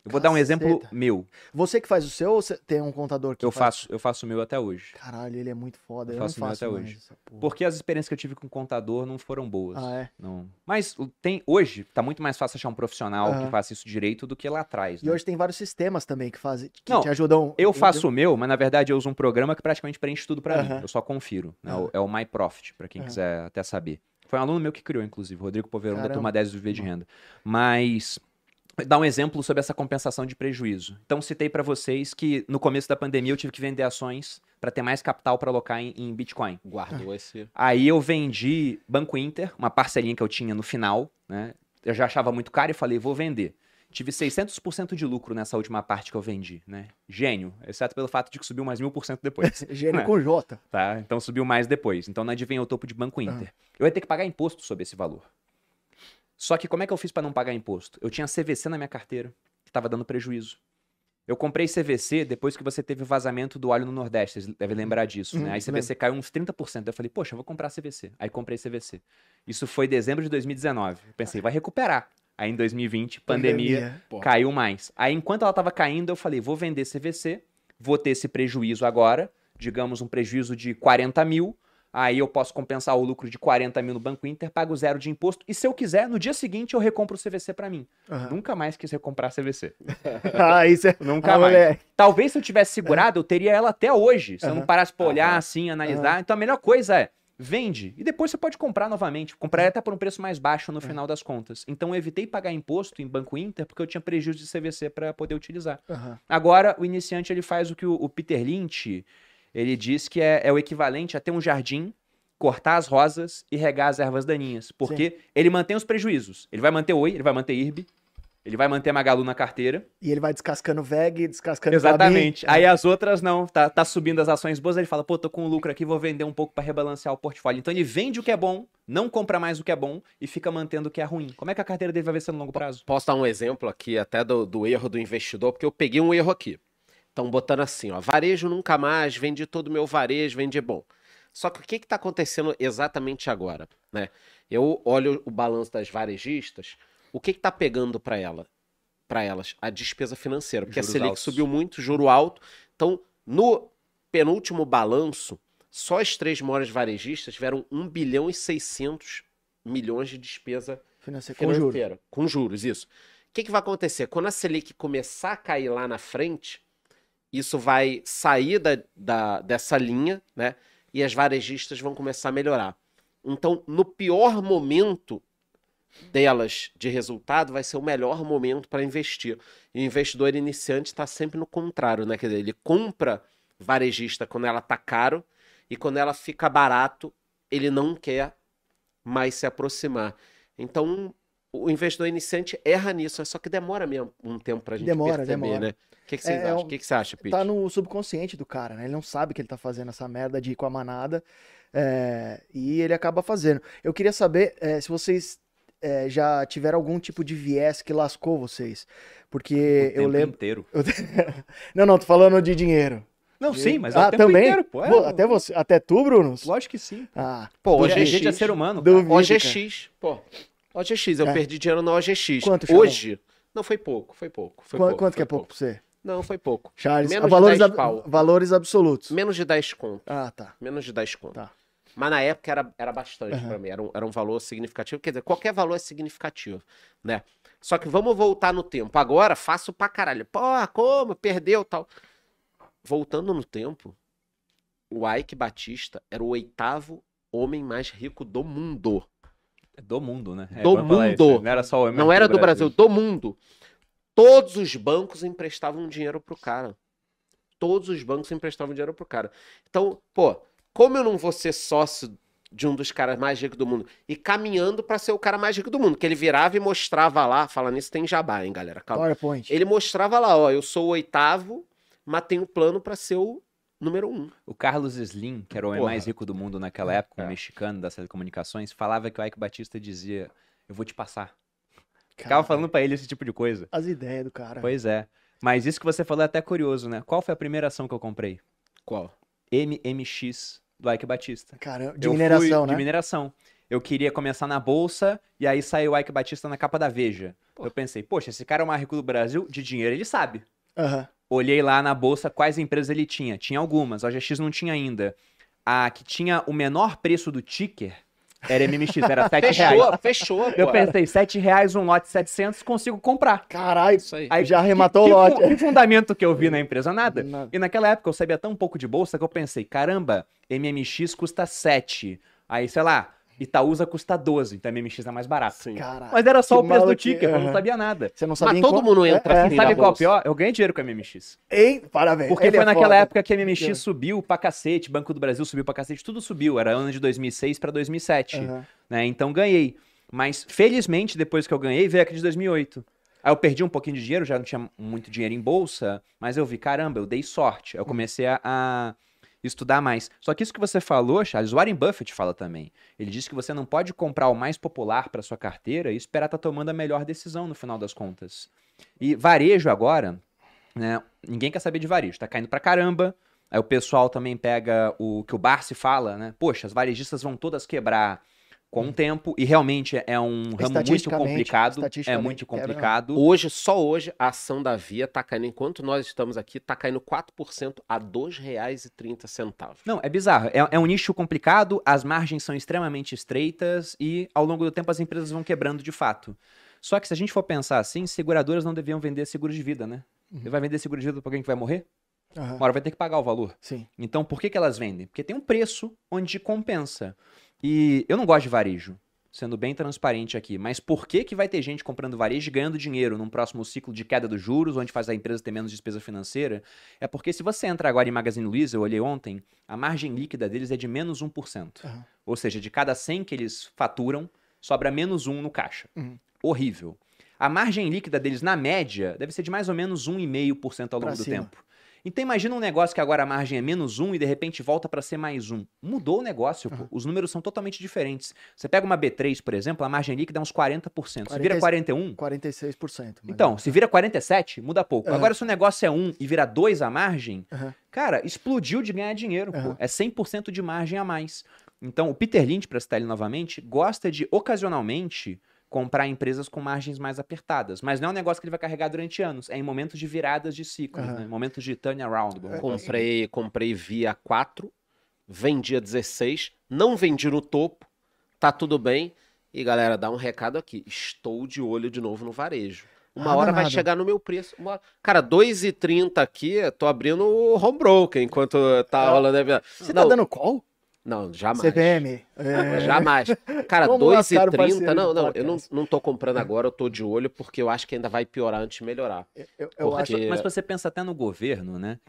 Eu vou dar um exemplo Caceta. meu. Você que faz o seu ou você tem um contador que Eu faz? faço, eu faço o meu até hoje. Caralho, ele é muito foda. Eu Eu, não faço o meu faço até hoje. Porque as experiências que eu tive com contador não foram boas. Ah, é? Não. Mas tem hoje tá muito mais fácil achar um profissional que faça isso direito do que lá atrás. E né? hoje tem vários sistemas também que fazem, que Não, te ajudam. Eu faço o meu, mas na verdade eu uso um programa que praticamente preenche tudo pra Aham. mim. Eu só confiro. né? Aham. O- É o MyProfit, pra quem Aham. quiser até saber. Foi um aluno meu que criou, inclusive, Rodrigo Poverão, da turma 10 do Viver de Renda. Mas dar um exemplo sobre essa compensação de prejuízo. Então citei pra vocês que no começo da pandemia eu tive que vender ações pra ter mais capital pra alocar em, em Bitcoin. Guardou esse. Aí eu vendi Banco Inter, uma parcelinha que eu tinha no final, né? Eu já achava muito caro e falei, vou vender. Tive 600% de lucro nessa última parte que eu vendi, né? Gênio, exceto pelo fato de que subiu mais mil por cento depois. Gênio É. com J. tá? Então subiu mais depois. Então não adivinha o topo de Banco Inter. Eu ia ter que pagar imposto sobre esse valor. Só que como é que eu fiz para não pagar imposto? Eu tinha CVC na minha carteira, que estava dando prejuízo. Eu comprei CVC depois que você teve o vazamento do óleo no Nordeste, vocês devem lembrar disso, né? Aí CVC caiu uns 30%. Eu falei, poxa, eu vou comprar CVC. Aí comprei CVC. Isso foi dezembro de 2019. Eu pensei, vai recuperar. Aí em 2020, pandemia, Pô. caiu mais. Aí enquanto ela estava caindo, eu falei, vou vender CVC, vou ter esse prejuízo agora, digamos um prejuízo de 40 mil, aí eu posso compensar o lucro de 40 mil no Banco Inter, pago zero de imposto, e se eu quiser, no dia seguinte eu recompro o CVC para mim. Aham. Nunca mais quis recomprar CVC. ah, isso é. Nunca Ah, mais. moleque. Talvez se eu tivesse segurado, eu teria ela até hoje, se eu não parasse pra olhar Aham. assim, analisar. Então a melhor coisa é, vende, e depois você pode comprar novamente. Comprar até por um preço mais baixo no final das contas. Então eu evitei pagar imposto em Banco Inter, porque eu tinha prejuízo de CVC para poder utilizar. Agora, o iniciante ele faz o que o, o Peter Lynch ele diz que é, é o equivalente a ter um jardim, cortar as rosas e regar as ervas daninhas. Porque ele mantém os prejuízos. Ele vai manter Oi, ele vai manter IRB, ele vai manter Magalu na carteira. E ele vai descascando VEG, descascando Exatamente. Aí as outras não, tá, tá subindo as ações boas, ele fala, pô, tô com lucro aqui, vou vender um pouco para rebalancear o portfólio. Então ele vende o que é bom, não compra mais o que é bom e fica mantendo o que é ruim. Como é que a carteira dele vai ver se no longo prazo? Posso dar um exemplo aqui até do, do erro do investidor, porque eu peguei um erro aqui. Estão botando assim, ó, varejo nunca mais, vendi todo o meu varejo, vendi bom. Só que o que está acontecendo exatamente agora? Né? Eu olho o balanço das varejistas, o que está pegando para ela? Para elas? A despesa financeira, porque Juros a Selic altos. subiu muito, juro alto. Então, no penúltimo balanço, só as três maiores varejistas tiveram 1 bilhão e 600 milhões de despesa Financeiro com juros. financeira. Com juros, isso. O que, que vai acontecer? Quando a Selic começar a cair lá na frente, isso vai sair da, da- dessa linha, né? E as varejistas vão começar a melhorar. Então, no pior momento delas de resultado, vai ser o melhor momento para investir. E o investidor iniciante está sempre no contrário, né? Quer dizer, ele compra varejista quando ela tá caro e quando ela fica barato, ele não quer mais se aproximar. Então, o investidor iniciante erra nisso, só que demora mesmo um tempo pra gente Demora, perceber, demora. né? O que, que vocês É, é acham? O que, que você acha, Pete? Tá no subconsciente do cara, né? Ele não sabe que ele tá fazendo essa merda de ir com a manada. é, e ele acaba fazendo. Eu queria saber é, se vocês é, já tiveram algum tipo de viés que lascou vocês. Porque O eu tempo lembro. inteiro. não, não, tô falando de dinheiro. Não, sim, mas é ah, o tempo também? inteiro, pô. É, até você, até tu, Bruno? Lógico que sim. Ah, Pô, Hoje OGX, a gente é ser humano. duvido, cara. OGX, pô. OGX, eu É. perdi dinheiro na OGX. Quanto, Charles? Hoje, não foi pouco, foi pouco. Foi Qu- pouco, quanto foi que é pouco pra você? Não, foi pouco. Charles, Menos ah, de valores, 10 ab- pau. valores absolutos. Menos de 10 conto. Ah, tá. Menos de 10 conto. Tá. Mas na época era, era bastante Aham. pra mim, era um, era um valor significativo. Quer dizer, qualquer valor é significativo, né? Só que vamos voltar no tempo. Agora, faço pra caralho. Porra, como? Perdeu tal. Voltando no tempo, o Ike Batista era o oitavo homem mais rico do mundo. É do mundo, né? É, Do mundo. isso. Não era só o Não era do Brasil, do mundo. Todos os bancos emprestavam dinheiro pro cara. Todos os bancos emprestavam dinheiro pro cara. Então, pô, como eu não vou ser sócio de um dos caras mais ricos do mundo e caminhando pra ser o cara mais rico do mundo, que ele virava e mostrava lá, falando nisso tem jabá, hein, galera, calma. PowerPoint. Ele mostrava lá, ó, eu sou o oitavo, mas tenho plano pra ser o número um. O Carlos Slim, que era o homem mais rico do mundo naquela época, um É. mexicano das telecomunicações, falava que o Ike Batista dizia: Eu vou te passar. Ficava Cara, falando pra ele esse tipo de coisa. As ideias do cara. Pois é. Mas isso que você falou é até curioso, né? Qual foi a primeira ação que eu comprei? Qual? MMX do Ike Batista. Caramba, de Eu mineração, fui né? De mineração. Eu queria começar na bolsa e aí saiu o Ike Batista na capa da Veja. Pô. Eu pensei, poxa, esse cara é o mais rico do Brasil, de dinheiro ele sabe. Aham. Olhei lá na bolsa quais empresas ele tinha. Tinha algumas, a OGX não tinha ainda. A que tinha o menor preço do ticker era MMX, era 7 reais. Fechou, fechou. Eu agora. pensei, 7 reais, um lote 700, consigo comprar. Caralho, Isso aí. Aí, já que- arrematou que, o lote. fu- Que fundamento que eu vi na empresa? Nada. Nada. E naquela época eu sabia tão pouco de bolsa que eu pensei, caramba, MMX custa 7. Aí, sei lá, Itaúsa custa 12, então MMX é mais barato. Sim. Caralho. Mas era só Que o preço do maluquice, ticker, eu não sabia nada. Você não sabia Mas todo qual- mundo entra É, é. assim Sabe na qual é o pior? Eu ganhei dinheiro com a MMX. Hein? Parabéns. Porque Ele foi é naquela foda. época que a MMX Entendeu? subiu pra cacete, Banco do Brasil subiu pra cacete, tudo subiu. Era ano de 2006 pra 2007. Aham. né? Então ganhei. Mas felizmente, depois que eu ganhei, veio aqui de 2008. Aí eu perdi um pouquinho de dinheiro, já não tinha muito dinheiro em bolsa, mas eu vi, caramba, eu dei sorte. Eu comecei a, a estudar mais. Só que isso que você falou, Charles, Warren Buffett fala também. Ele disse que você não pode comprar o mais popular para sua carteira e esperar estar tomando a melhor decisão no final das contas. E varejo agora, né? Ninguém quer saber de varejo, tá caindo pra caramba. Aí o pessoal também pega o que o Barsi fala, né? Poxa, as varejistas vão todas quebrar com o tempo e realmente é um ramo muito complicado, é muito quebra. complicado. Hoje, só hoje, a ação da Via tá caindo, enquanto nós estamos aqui, tá caindo 4% a R$ 2,30. Não, é bizarro. É, é um nicho complicado, as margens são extremamente estreitas e ao longo do tempo as empresas vão quebrando de fato. Só que se a gente for pensar assim, seguradoras não deviam vender seguro de vida, né? Você vai vender seguro de vida pra alguém que vai morrer? Aham. Uma hora vai ter que pagar o valor. Sim. Então, por que, que elas vendem? Porque tem um preço onde compensa. E eu não gosto de varejo, sendo bem transparente aqui, mas por que, que vai ter gente comprando varejo e ganhando dinheiro num próximo ciclo de queda dos juros, onde faz a empresa ter menos despesa financeira? É porque se você entrar agora em Magazine Luiza, eu olhei ontem, a margem líquida deles é de menos 1%. Aham. Ou seja, de cada 100 que eles faturam, sobra menos 1 no caixa. Uhum. Horrível. A margem líquida deles, na média, deve ser de mais ou menos 1,5% ao Pra longo do cima. tempo. Então imagina um negócio que agora a margem é menos 1 e de repente volta para ser mais 1. Mudou o negócio, pô. Os números são totalmente diferentes. Você pega uma B3, por exemplo, a margem líquida é uns 40%. Se vira 40 41, 46%. mais ou então, menos. se vira 47, muda pouco. Aham. Agora, se o negócio é 1 e vira 2 a margem, Aham. cara, explodiu de ganhar dinheiro, pô. É 100% de margem a mais. Então, o Peter Lynch, para citar ele novamente, gosta de, ocasionalmente, comprar empresas com margens mais apertadas. Mas não é um negócio que ele vai carregar durante anos. É em momentos de viradas de ciclos, Aham. né? Momentos de turnaround. É, assim. Comprei, comprei via 4, vendi a 16, não vendi no topo, tá tudo bem. E galera, dá um recado aqui. Estou de olho de novo no varejo. Uma Ah, hora vai danado. chegar no meu preço. Uma... Cara, 2,30 aqui, tô abrindo o home broker enquanto tá Ah, rolando. Você não, tá dando call? Não, jamais. CPM? É. Jamais. Cara, Como lascar o 2,30. parceiro Não, não, eu não, não tô comprando agora, eu tô de olho, porque eu acho que ainda vai piorar antes de melhorar. Eu, eu Porque- acho. Mas se você pensa até no governo, né?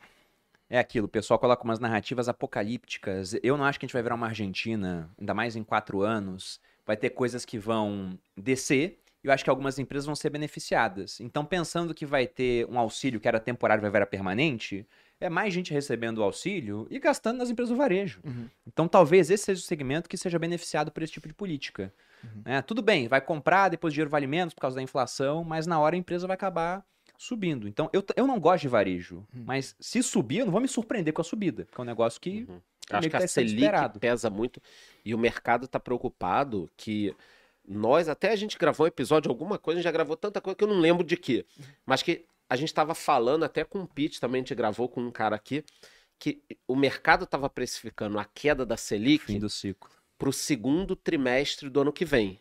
É aquilo, o pessoal coloca umas narrativas apocalípticas. Eu não acho que a gente vai virar uma Argentina, ainda mais em quatro anos. Vai ter coisas que vão descer e eu acho que algumas empresas vão ser beneficiadas. Então, pensando que vai ter um auxílio que era temporário e vai virar permanente, é mais gente recebendo o auxílio e gastando nas empresas do varejo. Uhum. Então, talvez esse seja o segmento que seja beneficiado por esse tipo de política. Uhum. né? tudo bem, vai comprar, depois o dinheiro vale menos por causa da inflação, mas na hora a empresa vai acabar subindo. Então, eu, eu não gosto de varejo, Uhum. mas se subir, eu não vou me surpreender com a subida, porque é um negócio que Uhum. Acho que que a Selic esperado. pesa muito e o mercado está preocupado que nós, até a gente gravou um episódio, alguma coisa, a gente já gravou tanta coisa que eu não lembro de quê, mas que a gente estava falando até com o Pete, também a gente gravou com um cara aqui, que o mercado estava precificando a queda da fim Selic do ciclo. para o segundo trimestre do ano que vem.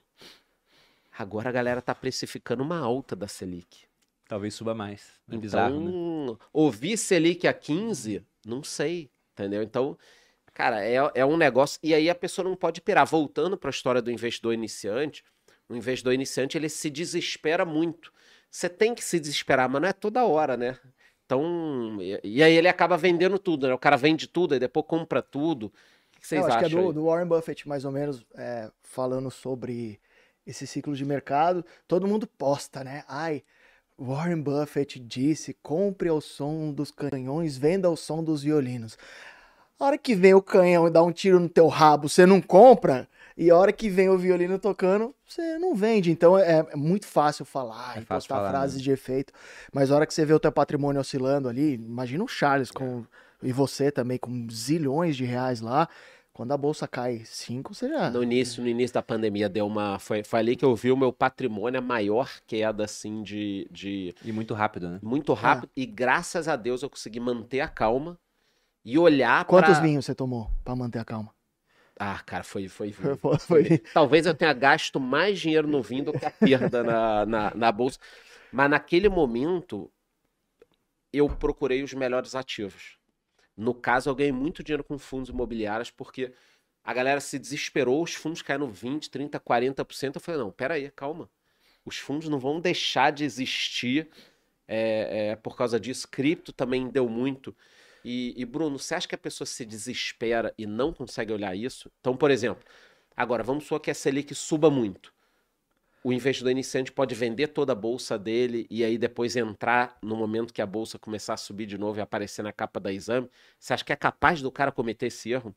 Agora a galera está precificando uma alta da Selic. Talvez suba mais. É Então, bizarro, né? ouvir Selic a 15, não sei, entendeu? Então, cara, é, é um negócio. E aí a pessoa não pode pirar. Voltando para a história do investidor iniciante, o investidor iniciante ele se desespera muito. Você tem que se desesperar, mas não é toda hora, né? Então, e, e aí ele acaba vendendo tudo, né? O cara vende tudo, aí depois compra tudo. O que vocês Eu acho acham? que é do, do Warren Buffett, mais ou menos, é, falando sobre esse ciclo de mercado. Todo mundo posta, né? Ai, Warren Buffett disse: compre ao som dos canhões, venda ao som dos violinos. A hora que vem o canhão e dá um tiro no teu rabo, você não compra. E a hora que vem o violino tocando, você não vende. Então é, é muito fácil falar É e fácil postar falar, frases né? de efeito. Mas a hora que você vê o teu patrimônio oscilando ali, imagina o Charles com E você também com zilhões de reais lá. Quando a bolsa cai 5, você já. No início, no início da pandemia deu uma. Foi, foi ali que eu vi o meu patrimônio, a maior queda, assim, de. de E muito rápido, né? muito rápido. E graças a Deus eu consegui manter a calma e olhar Quantos pra... vinhos você tomou pra manter a calma? Ah, cara, foi, foi, Foi- foi, Talvez eu tenha gasto mais dinheiro no vinho do que a perda na, na, na bolsa. Mas naquele momento, eu procurei os melhores ativos. No caso, eu ganhei muito dinheiro com fundos imobiliários, porque a galera se desesperou, os fundos caíram 20%, 30%, 40%. Eu falei, não, peraí, calma. Os fundos não vão deixar de existir é, é, por causa disso. Cripto também deu muito. E, e, Bruno, você acha que a pessoa se desespera e não consegue olhar isso? Então, por exemplo, agora vamos supor que a Selic suba muito. O investidor iniciante pode vender toda a bolsa dele e aí depois entrar no momento que a bolsa começar a subir de novo e aparecer na capa da exame. Você acha que é capaz do cara cometer esse erro?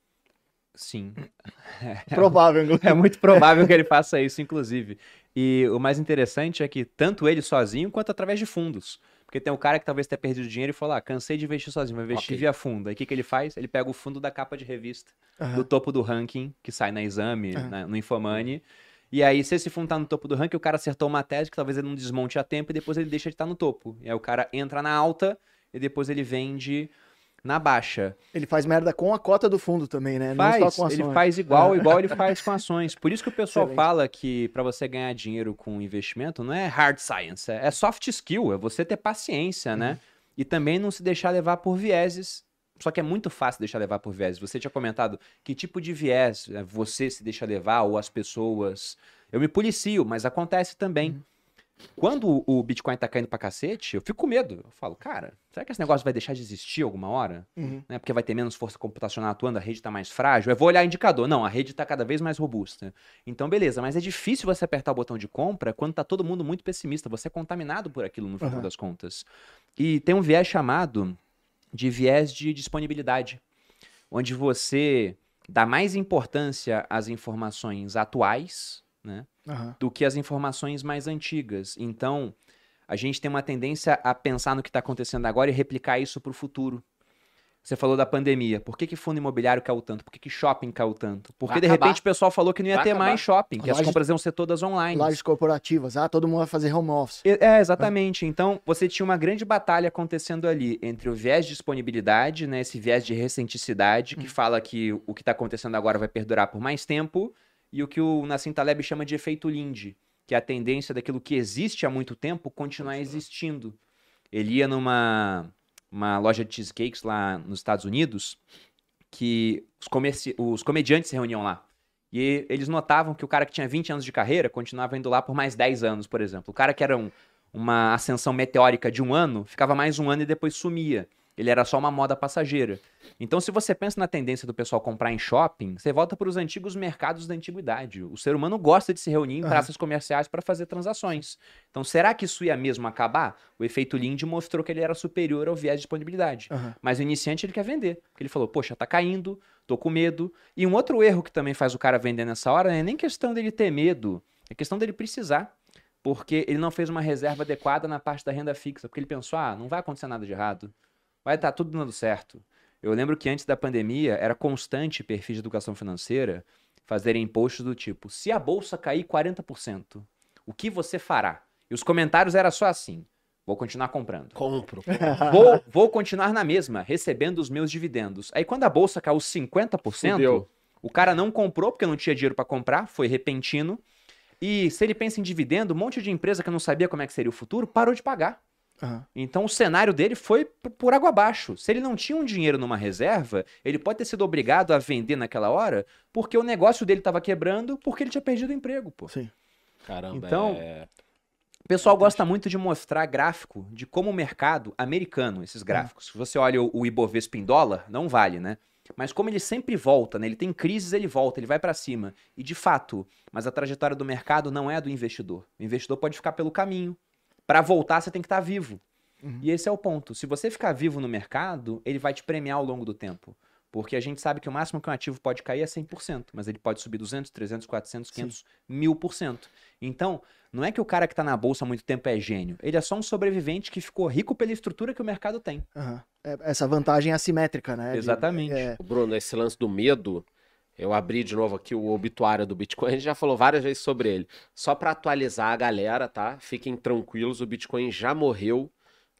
Sim. Provável, inclusive. É muito provável que ele faça isso, inclusive. E o mais interessante é que tanto ele sozinho quanto através de fundos. Porque tem um cara que talvez tenha perdido dinheiro e falou: ah, cansei de investir sozinho, vou investir Ok. via fundo. Aí o que, que ele faz? Ele pega o fundo da capa de revista, Aham. do topo do ranking, que sai na exame, Aham. na- no Infomani. E aí, se esse fundo tá no topo do ranking, o cara acertou uma tese que talvez ele não desmonte a tempo e depois ele deixa de estar no topo. E aí o cara entra na alta e depois ele vende na baixa. Ele faz merda com a cota do fundo também, né? Faz, Não só com ele ações. faz igual, igual ele faz com ações. Por isso que o pessoal Excelente. fala que para você ganhar dinheiro com investimento não é hard science, é é soft skill, é você ter paciência, né? E também não se deixar levar por vieses. Só que é muito fácil deixar levar por vieses. Você tinha comentado que tipo de viés é, você se deixa levar ou as pessoas. Eu me policio, mas acontece também. Quando o Bitcoin tá caindo pra cacete, eu fico com medo. Eu falo, cara, será que esse negócio vai deixar de existir alguma hora? Uhum. né? Porque vai ter menos força computacional atuando, a rede está mais frágil. Eu vou olhar indicador. Não, a rede está cada vez mais robusta. Então, beleza, mas é difícil você apertar o botão de compra quando está todo mundo muito pessimista. Você é contaminado por aquilo no final Aham. das contas. E tem um viés chamado de viés de disponibilidade, onde você dá mais importância às informações atuais, né? Aham. do que as informações mais antigas. Então, a gente tem uma tendência a pensar no que está acontecendo agora e replicar isso para o futuro. Você falou da pandemia. Por que, que fundo imobiliário caiu tanto? Por que, que shopping caiu tanto? Porque Vai de acabar. repente o pessoal falou que não ia Vai ter acabar. mais shopping, que as compras iam ser todas online. Lajes corporativas. Ah, todo mundo vai fazer home office. É, exatamente. Então, você tinha uma grande batalha acontecendo ali entre o viés de disponibilidade, né, esse viés de recenticidade, que fala que o que está acontecendo agora vai perdurar por mais tempo, e o que o Nassim Taleb chama de efeito Lindy, que é a tendência daquilo que existe há muito tempo continuar existindo. Ele ia numa uma loja de cheesecakes lá nos Estados Unidos, que os, comerci- os comediantes se reuniam lá. E eles notavam que o cara que tinha 20 anos de carreira continuava indo lá por mais 10 anos, por exemplo. O cara que era um- uma ascensão meteórica de um ano, ficava mais um ano e depois sumia. Ele era só uma moda passageira. Então, se você pensa na tendência do pessoal comprar em shopping, você volta para os antigos mercados da antiguidade. O ser humano gosta de se reunir em praças comerciais para fazer transações. Então, será que isso ia mesmo acabar? O efeito Lindy mostrou que ele era superior ao viés de disponibilidade. Aham. Mas o iniciante ele quer vender. Porque ele falou, poxa, tá caindo, tô com medo. E um outro erro que também faz o cara vender nessa hora não é nem questão dele ter medo, é questão dele precisar. Porque ele não fez uma reserva adequada na parte da renda fixa. Porque ele pensou, ah, não vai acontecer nada de errado. Vai estar tudo dando certo. Eu lembro que antes da pandemia era constante perfis de educação financeira fazerem posts do tipo: se a bolsa cair 40%, o que você fará? E os comentários eram só assim: vou continuar comprando. Compro. Vou, vou continuar na mesma, recebendo os meus dividendos. Aí quando a bolsa caiu 50%, Fudeu. o cara não comprou porque não tinha dinheiro para comprar, foi repentino. E se ele pensa em dividendo, um monte de empresa que não sabia como é que seria o futuro parou de pagar. Aham. Então o cenário dele foi por água abaixo. Se ele não tinha um dinheiro numa reserva, ele pode ter sido obrigado a vender naquela hora porque o negócio dele estava quebrando porque ele tinha perdido o emprego, pô. Sim. Caramba, Então, é... O pessoal gosta muito de mostrar gráfico de como o mercado americano, esses gráficos. Se você olha o, o Ibovespa em dólar, não vale, né? Mas como ele sempre volta, né? Ele tem crises, ele volta, ele vai para cima. E de fato, mas a trajetória do mercado não é a do investidor. O investidor pode ficar pelo caminho. Para voltar, você tem que estar vivo. Uhum. E esse é o ponto. Se você ficar vivo no mercado, ele vai te premiar ao longo do tempo. Porque a gente sabe que o máximo que um ativo pode cair é 100%, mas ele pode subir 200, 300, 400, 500, mil por cento. Então, não é que o cara que está na bolsa há muito tempo é gênio. Ele é só um sobrevivente que ficou rico pela estrutura que o mercado tem. É, essa vantagem assimétrica, né? de- Exatamente. é, Bruno, esse lance do medo, eu abri de novo aqui o obituário do Bitcoin, a gente já falou várias vezes sobre ele. Só para atualizar a galera, tá? Fiquem tranquilos, o Bitcoin já morreu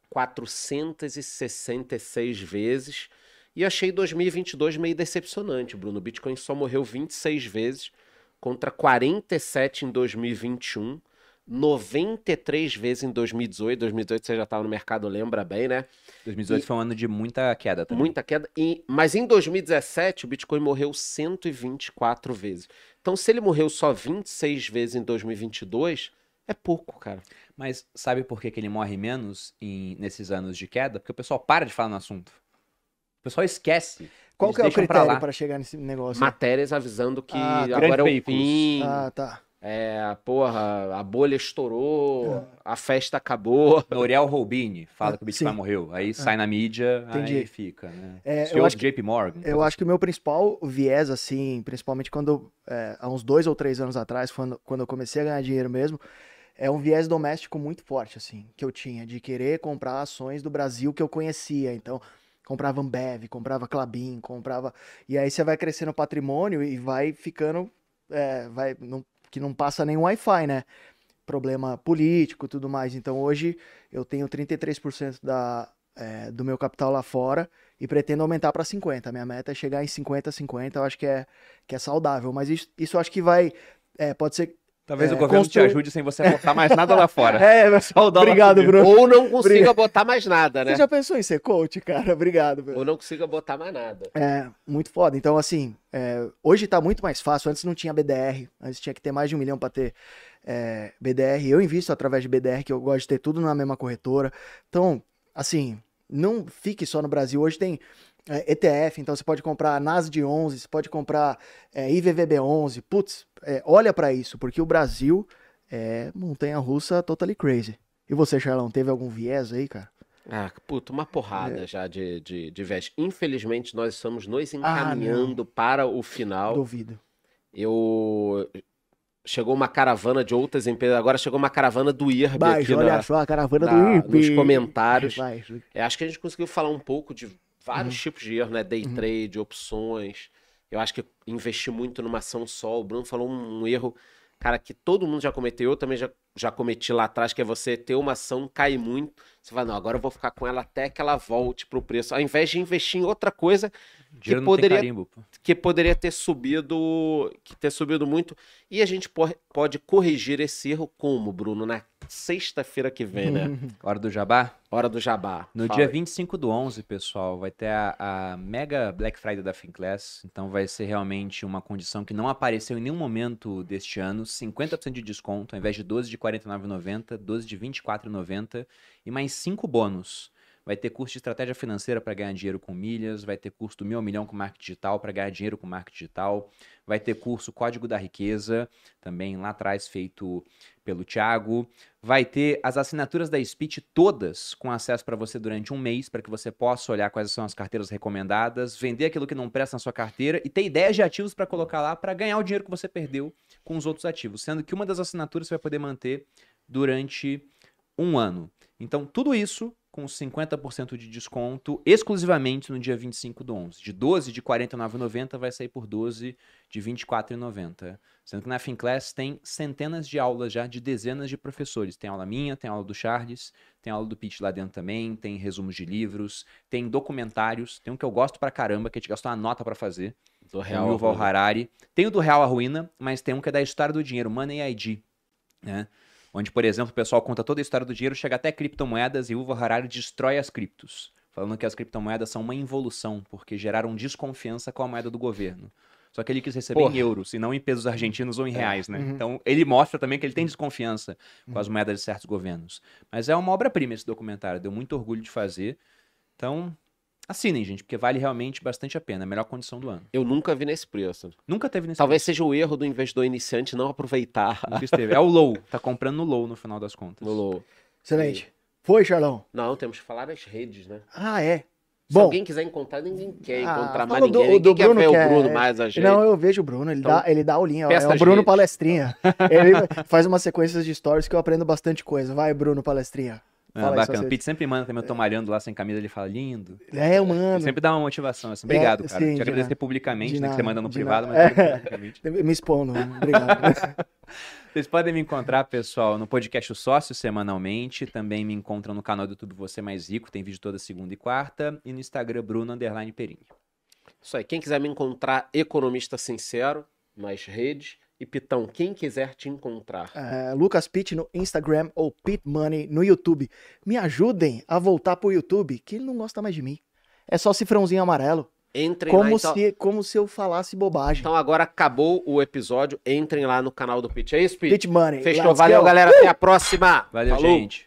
466 vezes. E achei 2022 meio decepcionante, Bruno. O Bitcoin só morreu 26 vezes contra 47 em 2021. 93 vezes em 2018. 2018 você já estava no mercado, lembra bem, né? 2018 E- foi um ano de muita queda também. Muita queda. E, mas em 2017, o Bitcoin morreu 124 vezes. Então, se ele morreu só 26 vezes em 2022, é pouco, cara. Mas sabe por que, que ele morre menos em- nesses anos de queda? Porque o pessoal para de falar no assunto. O pessoal esquece. qual Eles que é o critério para chegar nesse negócio? Matérias avisando que Ah, agora é o veículos. fim. Ah, tá. É, porra, a bolha estourou, a festa acabou. Noriel Roubini fala Ah, que o Bitcoin sim. morreu. Aí sai na mídia, Entendi. aí fica, né? É, CEO eu acho do JP Morgan. Eu acho que o meu principal viés, assim, principalmente quando, é, há uns dois ou três anos atrás, quando, quando eu comecei a ganhar dinheiro mesmo, é um viés doméstico muito forte, assim, que eu tinha, de querer comprar ações do Brasil que eu conhecia. Então, comprava Ambev, comprava Clabin, comprava. E aí você vai crescendo o patrimônio e vai ficando. é, vai, não- que não passa nem Wi-Fi, né? Problema político tudo mais. Então, hoje eu tenho 33% da, é, do meu capital lá fora e pretendo aumentar para 50. Minha meta é chegar em 50, 50. Eu acho que é, que é saudável. Mas isso, isso acho que vai. é, pode ser. Talvez é, o governo construir- te ajude sem você aportar mais nada lá fora. É, mas- Só o dólar obrigado, subir. Bruno. Ou não consiga Obrigado. botar mais nada, né? Você já pensou em ser coach, cara? Obrigado. meu. Ou não consiga botar mais nada. É, muito foda. Então, assim, é, hoje tá muito mais fácil. Antes não tinha BDR, antes tinha que ter mais de um milhão para ter é, BDR. Eu invisto através de BDR, que eu gosto de ter tudo na mesma corretora. Então, assim, não fique só no Brasil. Hoje tem é, ETF, então você pode comprar NASD 11, você pode comprar é, IVVB 11. Putz, é, olha para isso, porque o Brasil é montanha-russa totally crazy. E você, Charlão, teve algum viés aí, cara? Ah, puta, uma porrada É. já de, de, de veste. Infelizmente, nós estamos nos Ah, encaminhando para o final. Duvido. Eu. Chegou uma caravana de outras empresas, agora chegou uma caravana do IRB Vai, aqui olha na- só a caravana na- do IRB. nos comentários. Vai, É, acho que a gente conseguiu falar um pouco de vários tipos de erro, né? Day Uhum. trade, opções. Eu acho que investir muito numa ação só. O Bruno falou um, um erro, cara, que todo mundo já cometeu. Eu também já, já cometi lá atrás, que é você ter uma ação, cair muito. Você fala, não, agora eu vou ficar com ela até que ela volte pro preço. Ao invés de investir em outra coisa Não poderia- carimbo. que poderia ter subido, que ter subido muito. E a gente po- pode corrigir esse erro como, Bruno? Na sexta-feira que vem, né? Hora do jabá? Hora do jabá. No Fala dia aí. 25 do 11, pessoal, vai ter a, a mega Black Friday da Finclass. Então vai ser realmente uma condição que não apareceu em nenhum momento deste ano. 50% de desconto, ao invés de 12 de R$ 49,90, 12 de R$ 24,90 e mais 5 bônus. Vai ter curso de estratégia financeira para ganhar dinheiro com milhas, vai ter curso do Mil Milhão com marketing digital para ganhar dinheiro com marketing digital, vai ter curso Código da Riqueza, também lá atrás feito pelo Thiago. Vai ter as assinaturas da Speech todas com acesso para você durante um mês, para que você possa olhar quais são as carteiras recomendadas, vender aquilo que não presta na sua carteira e ter ideias de ativos para colocar lá para ganhar o dinheiro que você perdeu com os outros ativos. Sendo que uma das assinaturas você vai poder manter durante um ano. Então, tudo isso com 50% de desconto exclusivamente no dia 25 do 11. De 12 de R$ 49,90 vai sair por 12 de R$ 24,90. Sendo que na Finclass tem centenas de aulas já de dezenas de professores. Tem aula minha, tem aula do Charles, tem aula do Pete lá dentro também, tem resumos de livros, tem documentários, tem um que eu gosto pra caramba, que a gente gastou uma nota pra fazer, Do do real. Yuval Harari. Tem o do Real a Ruína, mas tem um que é da história do dinheiro, Money ID, né? Onde, por exemplo, o pessoal conta toda a história do dinheiro, chega até criptomoedas e o Yuval Harari destrói as criptos, falando que as criptomoedas são uma involução, porque geraram desconfiança com a moeda do governo. Só que ele quis receber Porra. em euros e não em pesos argentinos ou em reais, né? Uhum. Então ele mostra também que ele tem desconfiança com as moedas de certos governos. Mas é uma obra-prima esse documentário, deu muito orgulho de fazer. Então, assinem, gente, porque vale realmente bastante a pena. É a melhor condição do ano. Eu nunca vi nesse preço. Nunca teve nesse Talvez seja o erro do investidor iniciante não aproveitar preço. Nunca esteve. É o low. Tá comprando no low no final das contas. no low. Excelente. Foi, Charlão? Não, temos que falar das redes, né? Ah, é. Se Bom, alguém quiser encontrar, ninguém quer Ah, encontrar fala mais do- ninguém. do Ninguém quer Bruno ver que o é- Bruno mais a gente. não, eu vejo o Bruno, ele, Então, dá, ele dá aulinha. É o Bruno redes. Palestrinha. ele faz umas sequências de stories que eu aprendo bastante coisa. Vai, Bruno Palestrinha. Ah, bacana. O. Pete sempre manda também, eu tô malhando lá sem camisa, ele fala lindo. É, eu Ele mando. sempre dá uma motivação, assim. Obrigado, É, cara. sim, Te de agradecer nada. publicamente, né, que você manda no privado, nada. mas publicamente. Me expondo, obrigado. Vocês podem me encontrar, pessoal, no podcast O Sócio semanalmente. Também me encontram no canal do YouTube Você Mais Rico, tem vídeo toda segunda e quarta. E no Instagram, Bruno Underline Perini. Isso aí. Quem quiser me encontrar, economista sincero, nas redes. E Pitão, quem quiser te encontrar. É, Lucas Pitt no Instagram ou Pit Money no YouTube. Me ajudem a voltar pro YouTube, que ele não gosta mais de mim. É só cifrãozinho amarelo. Entrem lá, Como, então. se, como se eu falasse bobagem. Então agora acabou o episódio. Entrem lá no canal do Pitch. É isso, Pitch? Pit Money. Fechou. let's Valeu, go. galera. Até a próxima. Valeu, Falou. gente.